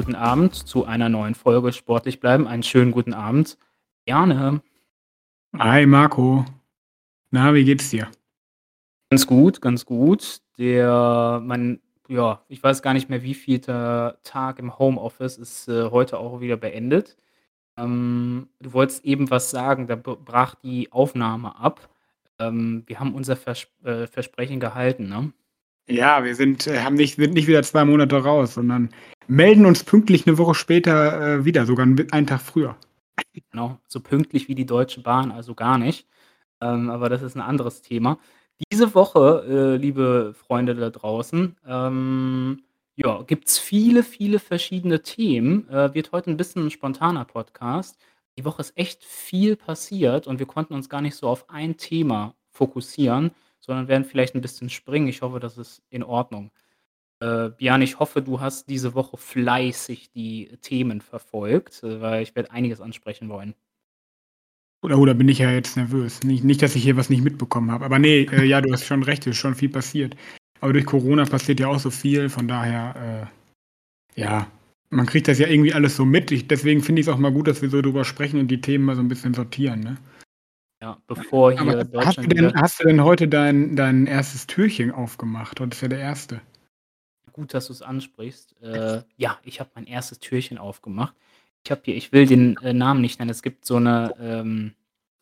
guten Abend zu einer neuen Folge Sportlich bleiben. Einen schönen guten Abend. Gerne. Hi Marco. Na, wie geht's dir? Ganz gut, ganz gut. Der, mein, ja, ich weiß gar nicht mehr, wie viel Tag im Homeoffice ist äh, heute auch wieder beendet. Ähm, du wolltest eben was sagen, da brach die Aufnahme ab. Ähm, wir haben unser Vers äh, Versprechen gehalten, ne? Ja, wir sind, äh, haben nicht, sind nicht wieder zwei Monate raus, sondern melden uns pünktlich eine Woche später äh, wieder, sogar einen Tag früher. Genau, so pünktlich wie die Deutsche Bahn, also gar nicht. Ähm, aber das ist ein anderes Thema. Diese Woche, äh, liebe Freunde da draußen, ähm, ja, gibt es viele, viele verschiedene Themen. Äh, wird heute ein bisschen ein spontaner Podcast. Die Woche ist echt viel passiert und wir konnten uns gar nicht so auf ein Thema fokussieren, sondern werden vielleicht ein bisschen springen. Ich hoffe, das ist in Ordnung. Äh, Björn, ich hoffe, du hast diese Woche fleißig die Themen verfolgt, äh, weil ich werde einiges ansprechen wollen. Oder, oder bin ich ja jetzt nervös? Nicht, nicht, dass ich hier was nicht mitbekommen habe. Aber nee, äh, ja, du hast schon recht, es ist schon viel passiert. Aber durch Corona passiert ja auch so viel, von daher, äh, ja, man kriegt das ja irgendwie alles so mit. Ich, deswegen finde ich es auch mal gut, dass wir so drüber sprechen und die Themen mal so ein bisschen sortieren, ne? Ja, bevor hier Aber Deutschland. Hast du denn, hast du denn heute dein, dein erstes Türchen aufgemacht? Heute ist ja der erste. Gut, dass du es ansprichst. Äh, ja, ich habe mein erstes Türchen aufgemacht. Ich habe hier, ich will den äh, Namen nicht nennen. Es gibt so eine, ähm,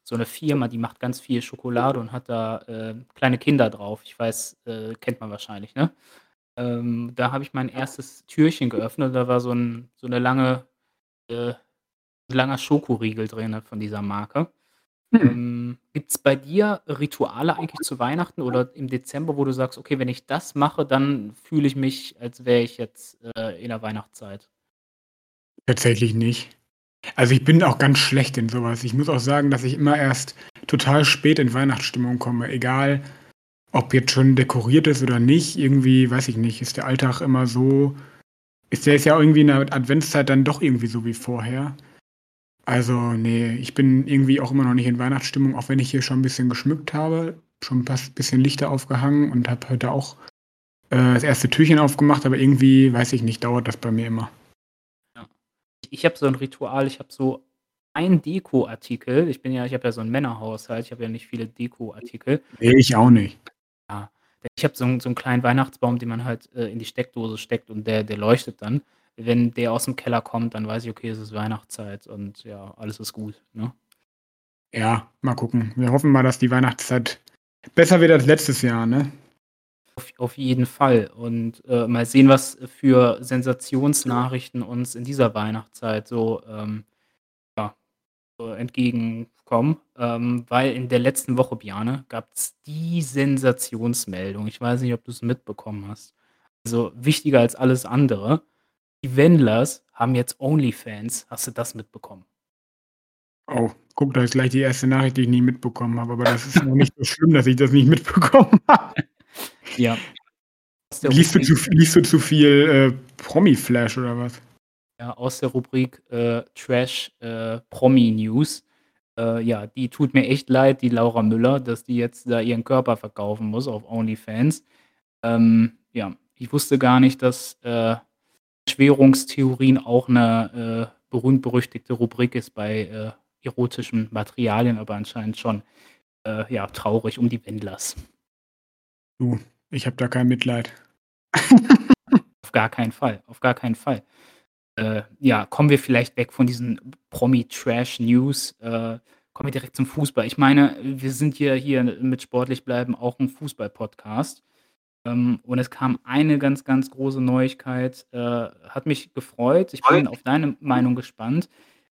so eine Firma, die macht ganz viel Schokolade und hat da äh, kleine Kinder drauf. Ich weiß, äh, kennt man wahrscheinlich, ne? Ähm, da habe ich mein erstes Türchen geöffnet. Da war so, ein, so eine lange, äh, langer Schokoriegel drin von dieser Marke. Hm. Ähm, Gibt es bei dir Rituale eigentlich zu Weihnachten oder im Dezember, wo du sagst, okay, wenn ich das mache, dann fühle ich mich, als wäre ich jetzt äh, in der Weihnachtszeit? Tatsächlich nicht. Also ich bin auch ganz schlecht in sowas. Ich muss auch sagen, dass ich immer erst total spät in Weihnachtsstimmung komme. Egal, ob jetzt schon dekoriert ist oder nicht. Irgendwie, weiß ich nicht, ist der Alltag immer so. Ist der ist ja irgendwie in der Adventszeit dann doch irgendwie so wie vorher. Also, nee, ich bin irgendwie auch immer noch nicht in Weihnachtsstimmung, auch wenn ich hier schon ein bisschen geschmückt habe, schon ein bisschen Lichter aufgehangen und habe heute auch äh, das erste Türchen aufgemacht, aber irgendwie, weiß ich nicht, dauert das bei mir immer. Ja. Ich habe so ein Ritual, ich habe so ein Deko-Artikel. Ich bin ja, ich habe ja so einen Männerhaushalt, ich habe ja nicht viele Deko-Artikel. Nee, ich auch nicht. Ja. Ich habe so, so einen kleinen Weihnachtsbaum, den man halt äh, in die Steckdose steckt und der, der leuchtet dann wenn der aus dem Keller kommt, dann weiß ich, okay, es ist Weihnachtszeit und ja, alles ist gut. Ne? Ja, mal gucken. Wir hoffen mal, dass die Weihnachtszeit besser wird als letztes Jahr, ne? Auf, auf jeden Fall. Und äh, mal sehen, was für Sensationsnachrichten uns in dieser Weihnachtszeit so, ähm, ja, so entgegenkommen. Ähm, weil in der letzten Woche, Biane, gab es die Sensationsmeldung. Ich weiß nicht, ob du es mitbekommen hast. Also wichtiger als alles andere die Wendlers haben jetzt OnlyFans. Hast du das mitbekommen? Oh, guck, da ist gleich die erste Nachricht, die ich nie mitbekommen habe. Aber das ist noch nicht so schlimm, dass ich das nicht mitbekommen habe. Ja. Liest du, zu, liest du zu viel äh, Promi-Flash oder was? Ja, aus der Rubrik äh, Trash äh, Promi-News. Äh, ja, die tut mir echt leid, die Laura Müller, dass die jetzt da ihren Körper verkaufen muss auf OnlyFans. Ähm, ja, ich wusste gar nicht, dass äh, Verschwörungstheorien auch eine äh, berühmt-berüchtigte Rubrik ist bei äh, erotischen Materialien, aber anscheinend schon äh, ja, traurig um die Wendlers. Du, ich habe da kein Mitleid. auf gar keinen Fall, auf gar keinen Fall. Äh, ja, kommen wir vielleicht weg von diesen Promi-Trash-News. Äh, kommen wir direkt zum Fußball. Ich meine, wir sind hier, hier mit Sportlich bleiben auch ein Fußball-Podcast. Ähm, und es kam eine ganz, ganz große Neuigkeit, äh, hat mich gefreut. Ich bin auf deine Meinung gespannt.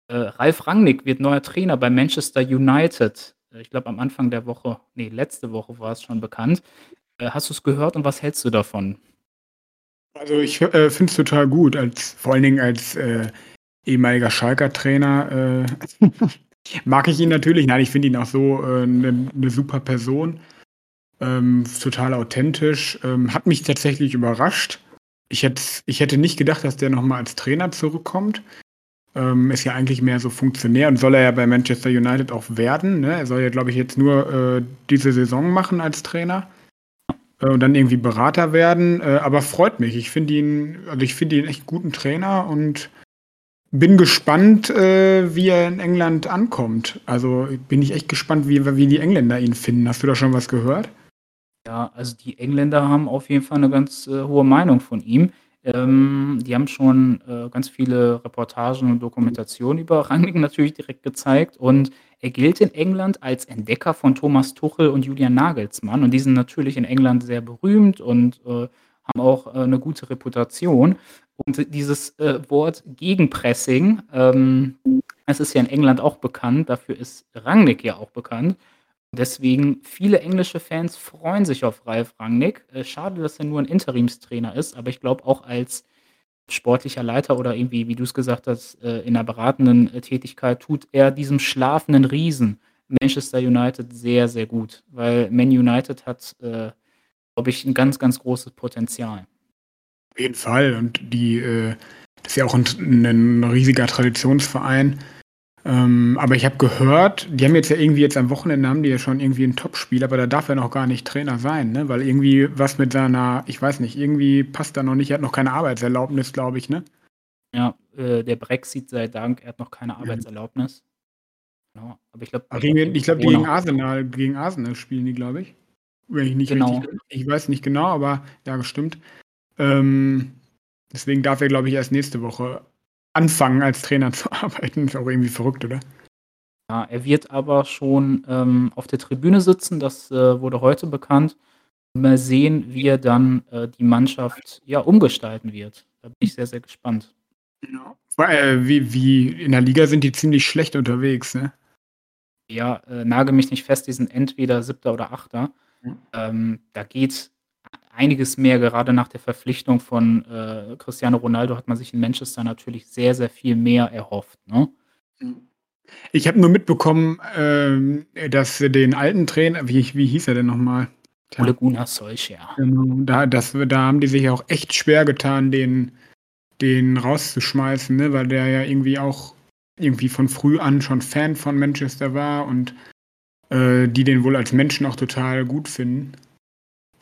Äh, Ralf Rangnick wird neuer Trainer bei Manchester United. Äh, ich glaube, am Anfang der Woche, nee, letzte Woche war es schon bekannt. Äh, hast du es gehört und was hältst du davon? Also ich äh, finde es total gut, als vor allen Dingen als äh, ehemaliger Schalker Trainer äh, mag ich ihn natürlich. Nein, ich finde ihn auch so eine ne super Person. Ähm, total authentisch. Ähm, hat mich tatsächlich überrascht. Ich hätte, ich hätte nicht gedacht, dass der nochmal als Trainer zurückkommt. Ähm, ist ja eigentlich mehr so Funktionär und soll er ja bei Manchester United auch werden. Ne? Er soll ja, glaube ich, jetzt nur äh, diese Saison machen als Trainer. äh, und dann irgendwie Berater werden. Äh, aber freut mich. Ich finde ihn, also ich finde ihn echt guten Trainer und bin gespannt, äh, wie er in England ankommt. Also bin ich echt gespannt, wie, wie die Engländer ihn finden. Hast du da schon was gehört? Ja, also die Engländer haben auf jeden Fall eine ganz äh, hohe Meinung von ihm. Ähm, die haben schon äh, ganz viele Reportagen und Dokumentationen über Rangnick natürlich direkt gezeigt und er gilt in England als Entdecker von Thomas Tuchel und Julian Nagelsmann und die sind natürlich in England sehr berühmt und äh, haben auch äh, eine gute Reputation. Und dieses äh, Wort Gegenpressing, ähm, es ist ja in England auch bekannt, dafür ist Rangnick ja auch bekannt. Deswegen, viele englische Fans freuen sich auf Ralf Rangnick. Äh, schade, dass er nur ein Interimstrainer ist, aber ich glaube auch als sportlicher Leiter oder irgendwie, wie du es gesagt hast, äh, in einer beratenden äh, Tätigkeit tut er diesem schlafenden Riesen Manchester United sehr, sehr gut, weil Man United hat, glaube ich, ein ganz, ganz großes Potenzial. Auf jeden Fall. Und die, das ist ja auch ein, ein riesiger Traditionsverein. Ähm, aber ich habe gehört, die haben jetzt ja irgendwie jetzt am Wochenende haben die ja schon irgendwie ein Topspiel, aber da darf er noch gar nicht Trainer sein, ne? Weil irgendwie was mit seiner, ich weiß nicht, irgendwie passt da noch nicht, er hat noch keine Arbeitserlaubnis, glaube ich, ne? Ja, äh, der Brexit sei Dank, er hat noch keine Arbeitserlaubnis. Genau. Aber ich glaube, ich glaube, gegen Arsenal, gegen Arsenal spielen die, glaube ich. Wenn ich nicht genau. richtig, ich weiß nicht genau, aber ja, bestimmt. Ähm, deswegen darf er, glaube ich, erst nächste Woche anfangen, als Trainer zu arbeiten. Ist auch irgendwie verrückt, oder? Ja, er wird aber schon ähm, auf der Tribüne sitzen, das äh, wurde heute bekannt. Mal sehen, wie er dann äh, die Mannschaft ja umgestalten wird. Da bin ich sehr, sehr gespannt. Ja. Äh, wie, wie in der Liga sind die ziemlich schlecht unterwegs, ne? Ja, äh, nage mich nicht fest, die sind entweder siebter oder achter. Mhm. Ähm, da geht einiges mehr, gerade nach der Verpflichtung von äh, Cristiano Ronaldo hat man sich in Manchester natürlich sehr, sehr viel mehr erhofft. Ne? Ich habe nur mitbekommen, äh, dass den alten Trainer, wie, wie hieß er denn nochmal? Ole Gunnar Solskjaer. Genau, da, das, da haben die sich auch echt schwer getan, den, den rauszuschmeißen, ne? weil der ja irgendwie auch irgendwie von früh an schon Fan von Manchester war und äh, die den wohl als Menschen auch total gut finden.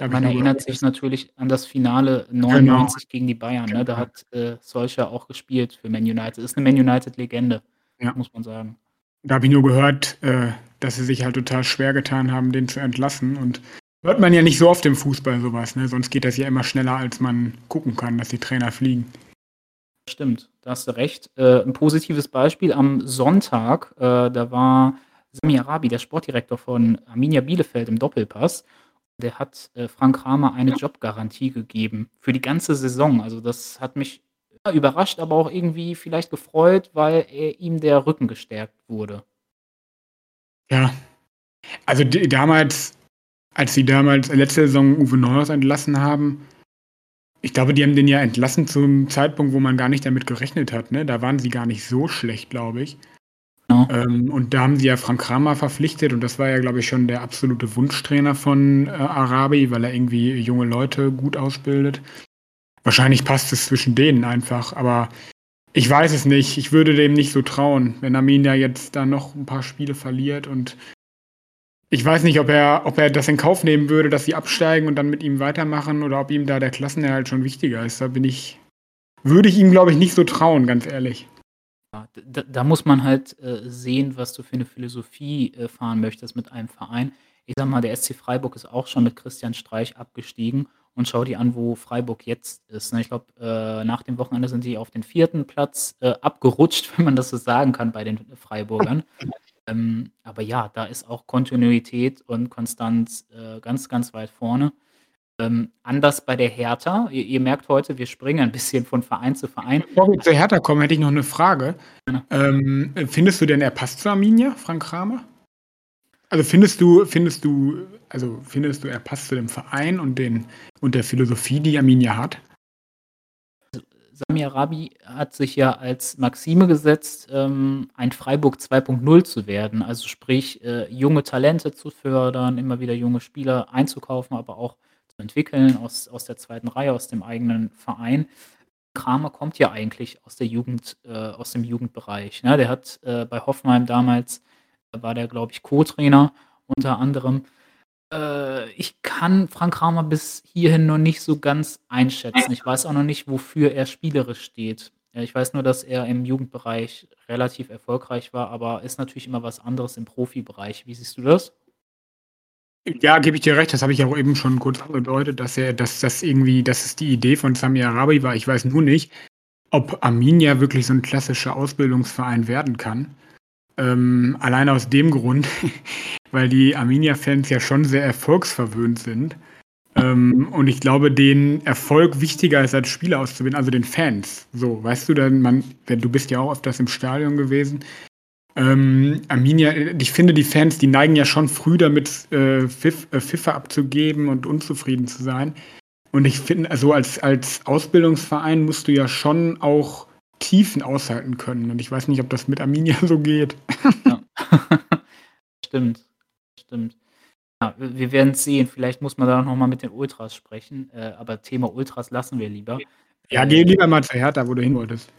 Man erinnert sich natürlich an das Finale 99 genau. gegen die Bayern. Ne? Da genau. hat äh, Solskjaer auch gespielt für Man United. Ist eine Man United-Legende, ja. muss man sagen. Da habe ich nur gehört, äh, dass sie sich halt total schwer getan haben, den zu entlassen. Und hört man ja nicht so oft im Fußball sowas. Ne? Sonst geht das ja immer schneller, als man gucken kann, dass die Trainer fliegen. Stimmt, da hast du recht. Äh, ein positives Beispiel am Sonntag, äh, da war Sami Arabi, der Sportdirektor von Arminia Bielefeld im Doppelpass der hat äh, Frank Kramer eine Jobgarantie gegeben für die ganze Saison. Also das hat mich ja, überrascht, aber auch irgendwie vielleicht gefreut, weil er, ihm der Rücken gestärkt wurde. Ja, also die, damals, als sie damals letzte Saison Uwe Neuhaus entlassen haben, ich glaube, die haben den ja entlassen zum Zeitpunkt, wo man gar nicht damit gerechnet hat. Ne? Da waren sie gar nicht so schlecht, glaube ich. Genau. Ähm, und da haben sie ja Frank Kramer verpflichtet und das war ja, glaube ich, schon der absolute Wunschtrainer von äh, Arabi, weil er irgendwie junge Leute gut ausbildet. Wahrscheinlich passt es zwischen denen einfach, aber ich weiß es nicht. Ich würde dem nicht so trauen, wenn Armin ja jetzt da noch ein paar Spiele verliert und ich weiß nicht, ob er, ob er das in Kauf nehmen würde, dass sie absteigen und dann mit ihm weitermachen oder ob ihm da der Klassenerhalt schon wichtiger ist. Da bin ich, würde ich ihm, glaube ich, nicht so trauen, ganz ehrlich da, da, muss man halt äh, sehen, was du für eine Philosophie äh, fahren möchtest mit einem Verein. Ich sag mal, der SC Freiburg ist auch schon mit Christian Streich abgestiegen und schau dir an, wo Freiburg jetzt ist. Ne? Ich glaube, äh, nach dem Wochenende sind die auf den vierten Platz äh, abgerutscht, wenn man das so sagen kann bei den Freiburgern. ähm, aber ja, da ist auch Kontinuität und Konstanz äh, ganz, ganz weit vorne. Ähm, anders bei der Hertha. Ihr, ihr, merkt heute, wir springen ein bisschen von Verein zu Verein. Bevor wir zur Hertha kommen, hätte ich noch eine Frage. Ja. Ähm, findest du denn, er passt zu Arminia, Frank Kramer? Also findest du, findest du, also findest du, er passt zu dem Verein und, den, und der Philosophie, die Arminia hat? Sami Arabi hat sich ja als Maxime gesetzt, ähm, ein Freiburg 2.0 zu werden. Also sprich, äh, junge Talente zu fördern, immer wieder junge Spieler einzukaufen, aber auch entwickeln aus, aus der zweiten Reihe, aus dem eigenen Verein. Kramer kommt ja eigentlich aus der Jugend, äh, aus dem Jugendbereich. Ne? Der hat äh, bei Hoffenheim damals, da war der, glaube ich, Co-Trainer unter anderem. Äh, ich kann Frank Kramer bis hierhin noch nicht so ganz einschätzen. Ich weiß auch noch nicht, wofür er spielerisch steht. Äh, ich weiß nur, dass er im Jugendbereich relativ erfolgreich war, aber ist natürlich immer was anderes im Profibereich. Wie siehst du das? Ja, gebe ich dir recht. Das habe ich auch eben schon kurz angedeutet, dass er, dass das irgendwie, dass es die Idee von Sami Arabi war. Ich weiß nur nicht, ob Arminia wirklich so ein klassischer Ausbildungsverein werden kann. Ähm, allein aus dem Grund, weil die Arminia-Fans ja schon sehr erfolgsverwöhnt sind. Ähm, und ich glaube, den Erfolg wichtiger ist als Spieler auszubilden, also den Fans. So, weißt du, dann man, du bist ja auch öfters im Stadion gewesen. Ähm, Arminia, ich finde, die Fans, die neigen ja schon früh damit, äh, Pfiff, äh, Pfiffe abzugeben und unzufrieden zu sein. Und ich finde, also als, als Ausbildungsverein musst du ja schon auch Tiefen aushalten können. Und ich weiß nicht, ob das mit Arminia so geht. Ja. stimmt. Stimmt. Ja, wir werden es sehen. Vielleicht muss man da noch mal mit den Ultras sprechen. Äh, aber Thema Ultras lassen wir lieber. Ja, geh lieber mal zu Hertha, wo du hin wolltest.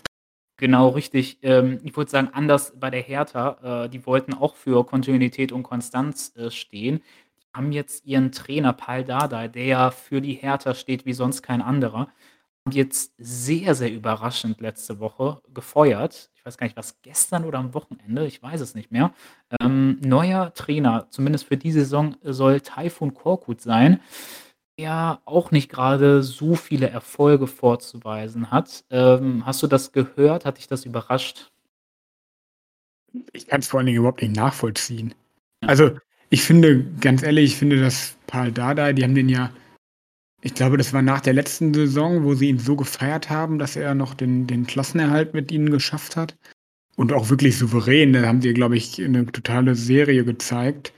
Genau, richtig. Ähm, ich würde sagen, anders bei der Hertha. Äh, die wollten auch für Kontinuität und Konstanz äh, stehen. Die haben jetzt ihren Trainer Paul Dardai, der ja für die Hertha steht wie sonst kein anderer jetzt sehr, sehr überraschend letzte Woche gefeuert. Ich weiß gar nicht, was gestern oder am Wochenende, ich weiß es nicht mehr. Ähm, neuer Trainer, zumindest für die Saison, soll Taifun Korkut sein, der auch nicht gerade so viele Erfolge vorzuweisen hat. Ähm, hast du das gehört? Hat dich das überrascht? Ich kann es vor allen Dingen überhaupt nicht nachvollziehen. Also, ich finde, ganz ehrlich, ich finde, dass Paul Dardai, die haben den ja ich glaube, das war nach der letzten Saison, wo sie ihn so gefeiert haben, dass er noch den, den Klassenerhalt mit ihnen geschafft hat. Und auch wirklich souverän. Da haben sie, glaube ich, eine totale Serie gezeigt.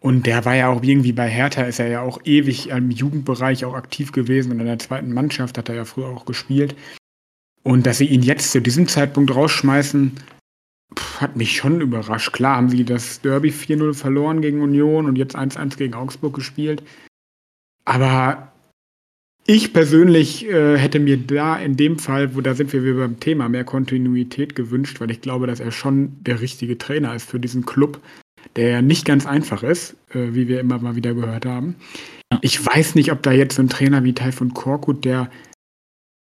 Und der war ja auch irgendwie bei Hertha, ist er ja auch ewig im Jugendbereich auch aktiv gewesen und in der zweiten Mannschaft hat er ja früher auch gespielt. Und dass sie ihn jetzt zu diesem Zeitpunkt rausschmeißen, hat mich schon überrascht. Klar haben sie das Derby 4-0 verloren gegen Union und jetzt 1-1 gegen Augsburg gespielt. Aber ich persönlich äh, hätte mir da in dem Fall, wo da sind wir wieder beim Thema, mehr Kontinuität gewünscht, weil ich glaube, dass er schon der richtige Trainer ist für diesen Club, der ja nicht ganz einfach ist, äh, wie wir immer mal wieder gehört haben. Ich weiß nicht, ob da jetzt so ein Trainer wie Taifun Korkut, der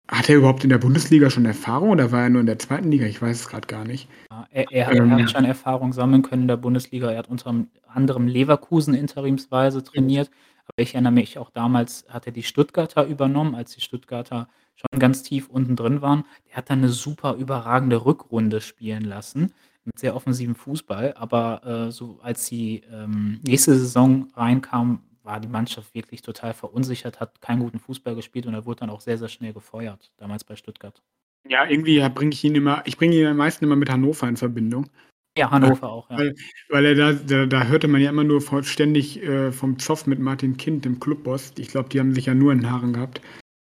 hat er überhaupt in der Bundesliga schon Erfahrung oder war er nur in der zweiten Liga? Ich weiß es gerade gar nicht. Ja, er, er, ähm, er, hat schon Erfahrung sammeln können in der Bundesliga. Er hat unter anderem Leverkusen interimsweise trainiert. Aber ich erinnere mich auch damals hat er die Stuttgarter übernommen, als die Stuttgarter schon ganz tief unten drin waren. Der hat dann eine super überragende Rückrunde spielen lassen mit sehr offensivem Fußball. Aber äh, so als die ähm, nächste Saison reinkam, war die Mannschaft wirklich total verunsichert, hat keinen guten Fußball gespielt und er wurde dann auch sehr, sehr schnell gefeuert, damals bei Stuttgart. Ja, irgendwie bringe ich ihn immer, ich bringe ihn am meisten immer mit Hannover in Verbindung. Ja, Hannover auch, ja. Weil, weil er da, da, da, hörte man ja immer nur ständig äh, vom Zoff mit Martin Kind, dem Clubboss. Ich glaube, die haben sich ja nur in den Haaren gehabt.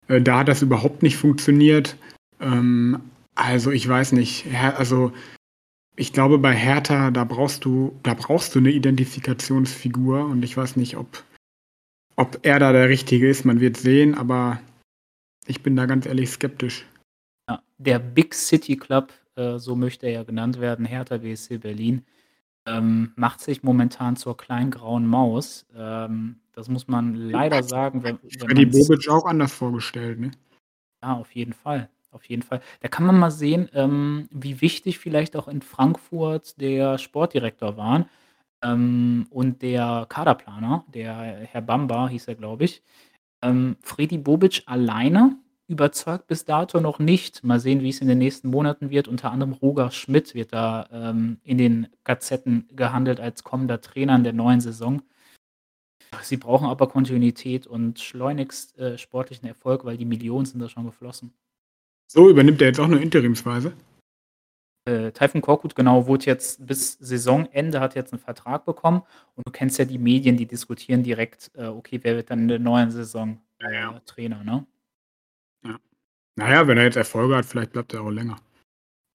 Äh, da hat das überhaupt nicht funktioniert. Ähm, also ich weiß nicht. Also ich glaube, bei Hertha, da brauchst du, da brauchst du eine Identifikationsfigur und ich weiß nicht, ob, ob er da der Richtige ist. Man wird sehen, aber ich bin da ganz ehrlich skeptisch. Ja, der Big City Club äh, so möchte er ja genannt werden, Hertha BSC Berlin, ähm, macht sich momentan zur kleinen grauen Maus. Ähm, das muss man leider sagen. Wenn, wenn die Bobic auch anders vorgestellt, ne? Ja, auf jeden Fall. Auf jeden Fall. Da kann man mal sehen, ähm, wie wichtig vielleicht auch in Frankfurt der Sportdirektor war ähm, und der Kaderplaner, der Herr Bamba hieß er, glaube ich. Ähm, Freddy Bobic alleine überzeugt bis dato noch nicht. Mal sehen, wie es in den nächsten Monaten wird. Unter anderem Roger Schmidt wird da ähm, in den Gazetten gehandelt als kommender Trainer in der neuen Saison. Sie brauchen aber Kontinuität und schleunigst äh, sportlichen Erfolg, weil die Millionen sind da schon geflossen. So übernimmt er jetzt auch nur interimsweise? Äh, Taifun Korkut, genau, wurde jetzt bis Saisonende, hat jetzt einen Vertrag bekommen. Und du kennst ja die Medien, die diskutieren direkt, äh, okay, wer wird dann in der neuen Saison äh, ja, ja. Trainer, ne? Ja. Naja, wenn er jetzt Erfolge hat, vielleicht bleibt er auch länger.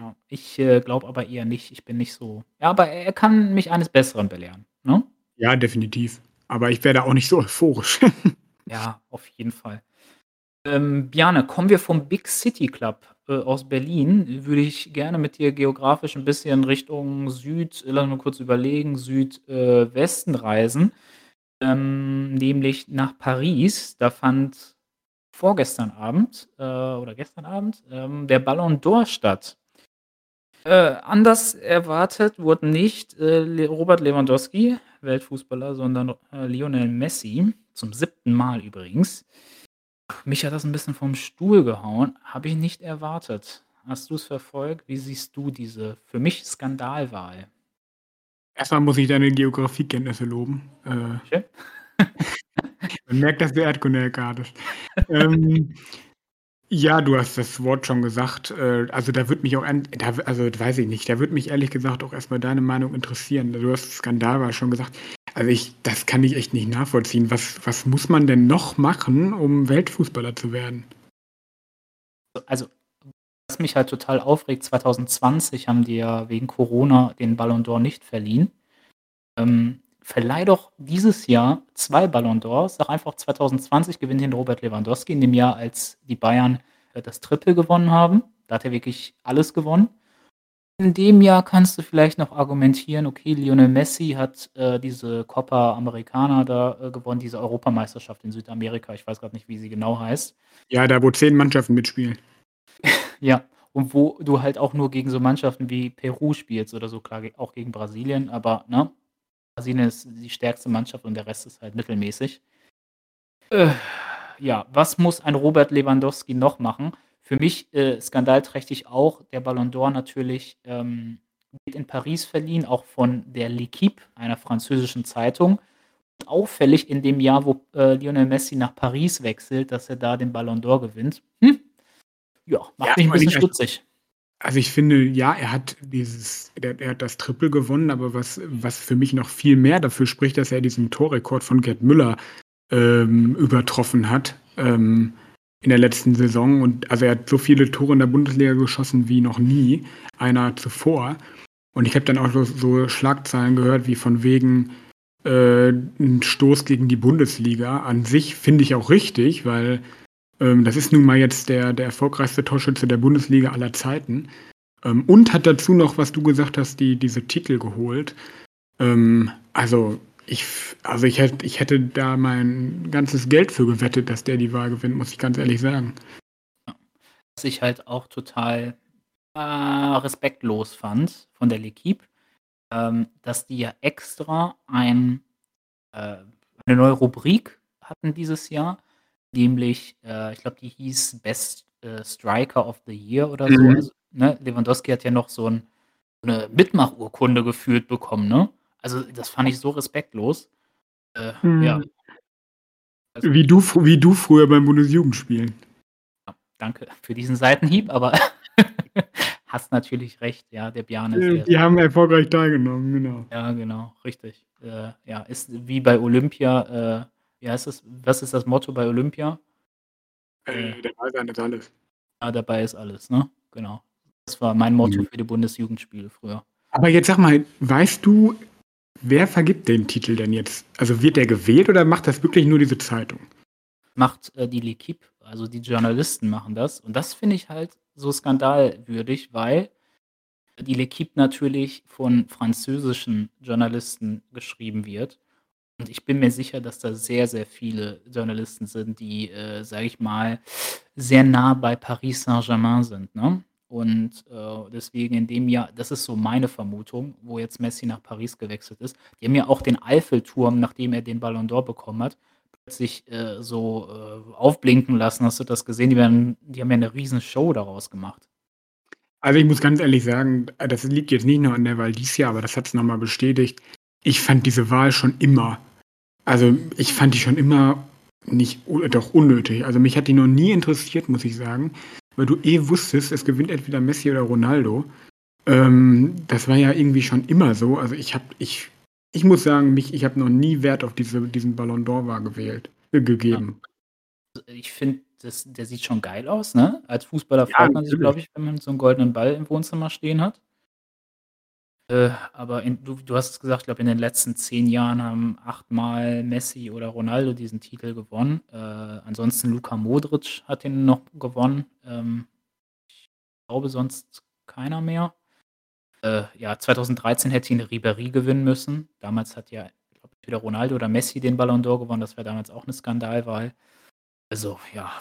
Ja, ich äh, glaube aber eher nicht. Ich bin nicht so. Ja, aber er kann mich eines Besseren belehren. Ne? Ja, definitiv. Aber ich werde auch nicht so euphorisch. ja, auf jeden Fall. Ähm, Bjane, kommen wir vom Big City Club äh, aus Berlin. Würde ich gerne mit dir geografisch ein bisschen Richtung Süd, lass mal kurz überlegen, Südwesten äh, reisen. Ähm, nämlich nach Paris. Da fand vorgestern Abend äh, oder gestern Abend ähm, der Ballon d'Or statt. Äh, anders erwartet wurde nicht äh, Robert Lewandowski, Weltfußballer, sondern äh, Lionel Messi, zum siebten Mal übrigens. Mich hat das ein bisschen vom Stuhl gehauen, habe ich nicht erwartet. Hast du es verfolgt? Wie siehst du diese für mich Skandalwahl? Erstmal muss ich deine Geografiekenntnisse loben. Äh, man merkt, dass du Erdkunde-LK hattest. ähm, ja, du hast das Wort schon gesagt. Äh, also da würde mich auch, an, da, also weiß ich nicht, da würde mich ehrlich gesagt auch erstmal deine Meinung interessieren. Du hast Skandal war schon gesagt. Also ich, das kann ich echt nicht nachvollziehen. Was, was muss man denn noch machen, um Weltfußballer zu werden? Also was mich halt total aufregt, 2020 haben die ja wegen Corona den Ballon d'Or nicht verliehen. Ähm, verleih doch dieses Jahr zwei Ballon d'Ors. Sag einfach, 2020 gewinnt den Robert Lewandowski in dem Jahr, als die Bayern äh, das Triple gewonnen haben. Da hat er wirklich alles gewonnen. In dem Jahr kannst du vielleicht noch argumentieren, okay, Lionel Messi hat äh, diese Copa Americana da äh, gewonnen, diese Europameisterschaft in Südamerika. Ich weiß gerade nicht, wie sie genau heißt. Ja, da wo zehn Mannschaften mitspielen. ja, und wo du halt auch nur gegen so Mannschaften wie Peru spielst oder so, klar, auch gegen Brasilien, aber ne, Brasilien ist die stärkste Mannschaft und der Rest ist halt mittelmäßig. Äh, ja, was muss ein Robert Lewandowski noch machen? Für mich äh, skandalträchtig auch der Ballon d'Or natürlich ähm, wird in Paris verliehen, auch von der L'Equipe, einer französischen Zeitung. Und auffällig in dem Jahr, wo äh, Lionel Messi nach Paris wechselt, dass er da den Ballon d'Or gewinnt. Hm? Ja, macht ja, mich ein bisschen stutzig. Also ich finde, ja, er hat dieses, er, er, hat das Triple gewonnen, aber was, was für mich noch viel mehr dafür spricht, dass er diesen Torrekord von Gerd Müller ähm, übertroffen hat ähm, in der letzten Saison. Und also er hat so viele Tore in der Bundesliga geschossen wie noch nie, einer zuvor. Und ich habe dann auch so, so, Schlagzeilen gehört, wie von wegen äh, ein Stoß gegen die Bundesliga. An sich finde ich auch richtig, weil ähm, das ist nun mal jetzt der, der erfolgreichste Torschütze der Bundesliga aller Zeiten. Ähm, und hat dazu noch, was du gesagt hast, die, diese Titel geholt. Ähm, also ich, also ich hätte, ich hätte da mein ganzes Geld für gewettet, dass der die Wahl gewinnt, muss ich ganz ehrlich sagen. Was ich halt auch total äh, respektlos fand von der L'Equipe, ähm, dass die ja extra ein, äh, eine neue Rubrik hatten dieses Jahr, nämlich, äh, ich glaube, die hieß Best äh, Striker of the Year oder so. Mhm. Also, ne, Lewandowski hat ja noch so, ein, so eine Mitmachurkunde geführt bekommen, ne? Also, das fand ich so respektlos. Äh, mhm. Ja. Also, wie, du, wie du früher beim Bundesjugendspielen. Ja, danke für diesen Seitenhieb, aber hast natürlich recht, ja, der Björn ist. Ja, die haben erfolgreich teilgenommen, genau. Ja, genau, richtig. Äh, ja, ist wie bei Olympia, äh, wie heißt das? Was ist das Motto bei Olympia? Äh, dabei sein ist alles. Ja, dabei ist alles, ne? Genau. Das war mein Motto mhm. für die Bundesjugendspiele früher. Aber jetzt sag mal, weißt du, wer vergibt den Titel denn jetzt? Also wird der gewählt oder macht das wirklich nur diese Zeitung? Macht äh, die L'Equipe, also die Journalisten machen das. Und das finde ich halt so skandalwürdig, weil die L'Equipe natürlich von französischen Journalisten geschrieben wird. Und ich bin mir sicher, dass da sehr, sehr viele Journalisten sind, die, äh, sage ich mal, sehr nah bei Paris Saint-Germain sind, ne? Und, äh, deswegen in dem Jahr das ist so meine Vermutung, wo jetzt Messi nach Paris gewechselt ist. Die haben ja auch den Eiffelturm, nachdem er den Ballon d'Or bekommen hat, plötzlich, äh, so, äh, aufblinken lassen. Hast du das gesehen? Die werden die haben ja 'ne riesen Show daraus gemacht. Also, ich muss ganz ehrlich sagen, das liegt jetzt nicht nur an der Wahl dieses Jahr, aber das hat es nochmal bestätigt. Ich fand diese Wahl schon immer also, ich fand die schon immer nicht doch unnötig. Also, mich hat die noch nie interessiert, muss ich sagen, weil du eh wusstest, es gewinnt entweder Messi oder Ronaldo. Ähm, das war ja irgendwie schon immer so. Also, ich habe ich ich muss sagen, mich ich habe noch nie Wert auf diese diesen Ballon d'Or war gewählt äh, gegeben. Ja. Ich finde, der sieht schon geil aus, ne? Als Fußballer ja, freut man sich, glaube ich, wenn man so einen goldenen Ball im Wohnzimmer stehen hat. Äh, aber in, du, du hast es gesagt, ich glaube, in den letzten zehn Jahren haben achtmal Messi oder Ronaldo diesen Titel gewonnen. Äh, ansonsten Luka Modric hat den noch gewonnen. Ähm, ich glaube sonst keiner mehr. Äh, ja, 2013 hätte ihn Ribéry gewinnen müssen. Damals hat ja, glaube ich, entweder Ronaldo oder Messi den Ballon d'Or gewonnen, das wäre damals auch 'ne Skandalwahl. Also, ja.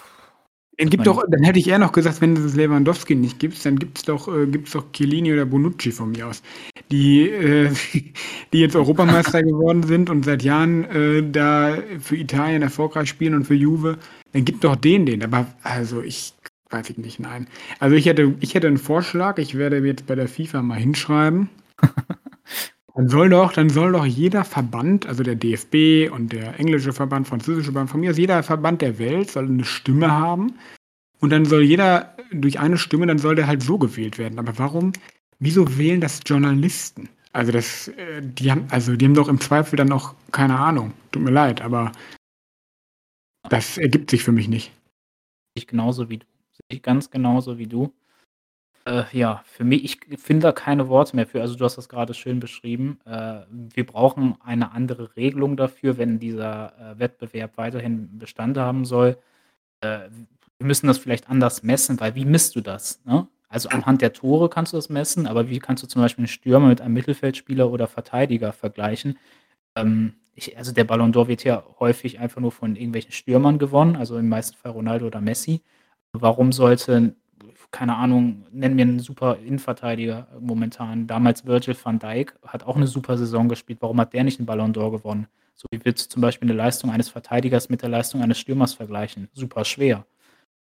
Es Muss gibt doch dann hätte ich eher noch gesagt, wenn es Lewandowski nicht gibt, dann gibt's doch äh, gibt's doch Chiellini oder Bonucci von mir aus, die äh, die jetzt Europameister geworden sind und seit Jahren, äh, da für Italien erfolgreich spielen und für Juve. Dann gib doch den den. Aber also, ich weiß ich nicht, nein. Also, ich hätte ich hätte 'n Vorschlag, ich werde jetzt bei der FIFA mal hinschreiben. Dann soll doch dann soll doch jeder Verband, also der DFB und der englische Verband, französische Verband, von mir aus jeder Verband der Welt soll 'ne Stimme haben. Und dann soll jeder durch eine Stimme dann soll der halt so gewählt werden. Aber warum wieso wählen das Journalisten? Also, das äh, die haben also, die haben doch im Zweifel dann auch keine Ahnung. Tut mir leid, aber das ergibt sich für mich nicht. Ich genauso wie du. Ich ganz genauso wie du. Äh, ja, für mi ich finde da keine Worte mehr für. Also, du hast das grade schön beschrieben. Äh, wir brauchen eine andere Regelung dafür, wenn dieser, äh, Wettbewerb weiterhin Bestand haben soll. Äh, wir müssen das vielleicht anders messen, weil wie misst du das, ne? Also, anhand der Tore kannst du das messen, aber wie kannst du zum Beispiel 'n Stürmer mit einem Mittelfeldspieler oder Verteidiger vergleichen? Ähm, ich also, der Ballon d'Or wird ja häufig einfach nur von irgendwelchen Stürmern gewonnen, also, im meisten Fall Ronaldo oder Messi. Warum sollte keine Ahnung, nenn mir 'n super Innenverteidiger momentan. Damals Virgil van Dijk hat auch 'ne super Saison gespielt. Warum hat der nicht 'n Ballon d'Or gewonnen? So, wie willst du zum Beispiel 'ne Leistung eines Verteidigers mit der Leistung eines Stürmers vergleichen? Super schwer.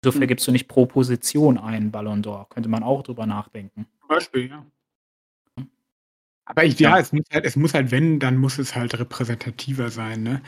Wieso Hm. vergibst du nicht pro Position einen Ballon d'Or? Könnte man auch drüber nachdenken. Zum Beispiel, ja. Hm. Aber ich Ja. ja, es muss halt es muss halt wenn, dann muss es halt repräsentativer sein, ne?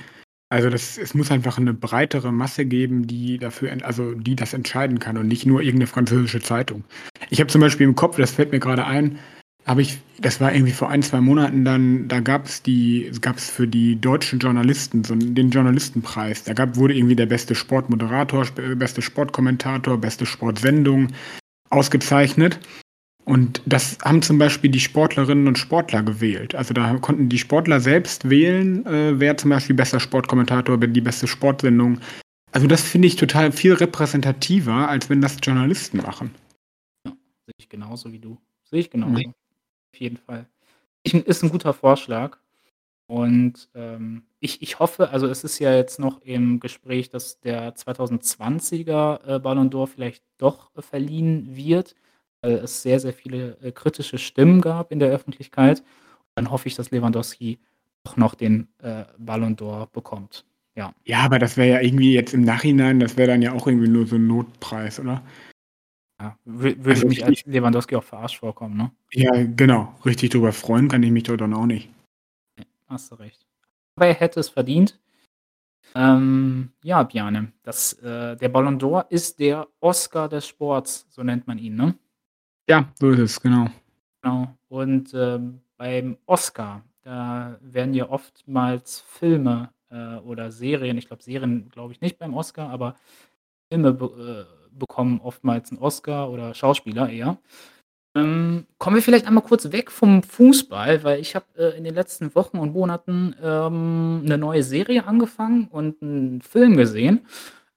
Also, das es muss einfach 'ne breitere Masse geben, die dafür also, die das entscheiden kann und nicht nur irgend 'ne französische Zeitung. Ich habe zum Beispiel im Kopf, das fällt mir grade ein, habe ich das war irgendwie vor 1, 2 Monaten dann da gab's die gab's für die deutschen Journalisten so den Journalistenpreis. Da gab wurde irgendwie der beste Sportmoderator, sp äh, beste Sportkommentator, beste Sportsendung ausgezeichnet. Und das haben zum Beispiel die Sportlerinnen und Sportler gewählt. Also, da konnten die Sportler selbst wählen, äh, wer zum Beispiel bester Sportkommentator, wer die beste Sportsendung also, das finde ich total viel repräsentativer, als wenn das Journalisten machen. Ja, sehe ich genauso wie du. Sehe ich genauso. Ne? Auf jeden Fall. Ich ist 'n guter Vorschlag und, ähm, ich ich hoffe also, es ist ja jetzt noch im Gespräch, dass der 2020er, äh, Ballon d'Or vielleicht doch verliehen wird, es sehr, sehr viele, äh, kritische Stimmen gab in der Öffentlichkeit. Dann hoffe ich, dass Lewandowski doch noch den, äh, Ballon d'Or bekommt. Ja. Ja, aber das wäre ja irgendwie jetzt im Nachhinein das wäre dann ja auch irgendwie nur so 'n Notpreis, oder? Ja, wü würde Also, mich ich als ich Lewandowski auch verarscht vorkommen, ne? Ja, genau. Richtig drüber freuen kann ich mich doch dann auch nicht. Hast du recht. Aber er hätte es verdient. Ähm, ja, Bjarne, das äh, der Ballon d'Or ist der Oscar des Sports, so nennt man ihn, ne? Ja, so ist es, genau. Genau. Und, ähm, beim Oscar, da werden ja oftmals Filme, äh, oder Serien ich glaube, Serien glaube ich nicht beim Oscar, aber Filme be äh, bekommen oftmals 'n Oscar oder Schauspieler eher. Ähm, kommen wir vielleicht einmal kurz weg vom Fußball, weil ich habe, äh, in den letzten Wochen und Monaten, ähm, 'ne neue Serie angefangen und 'n Film gesehen.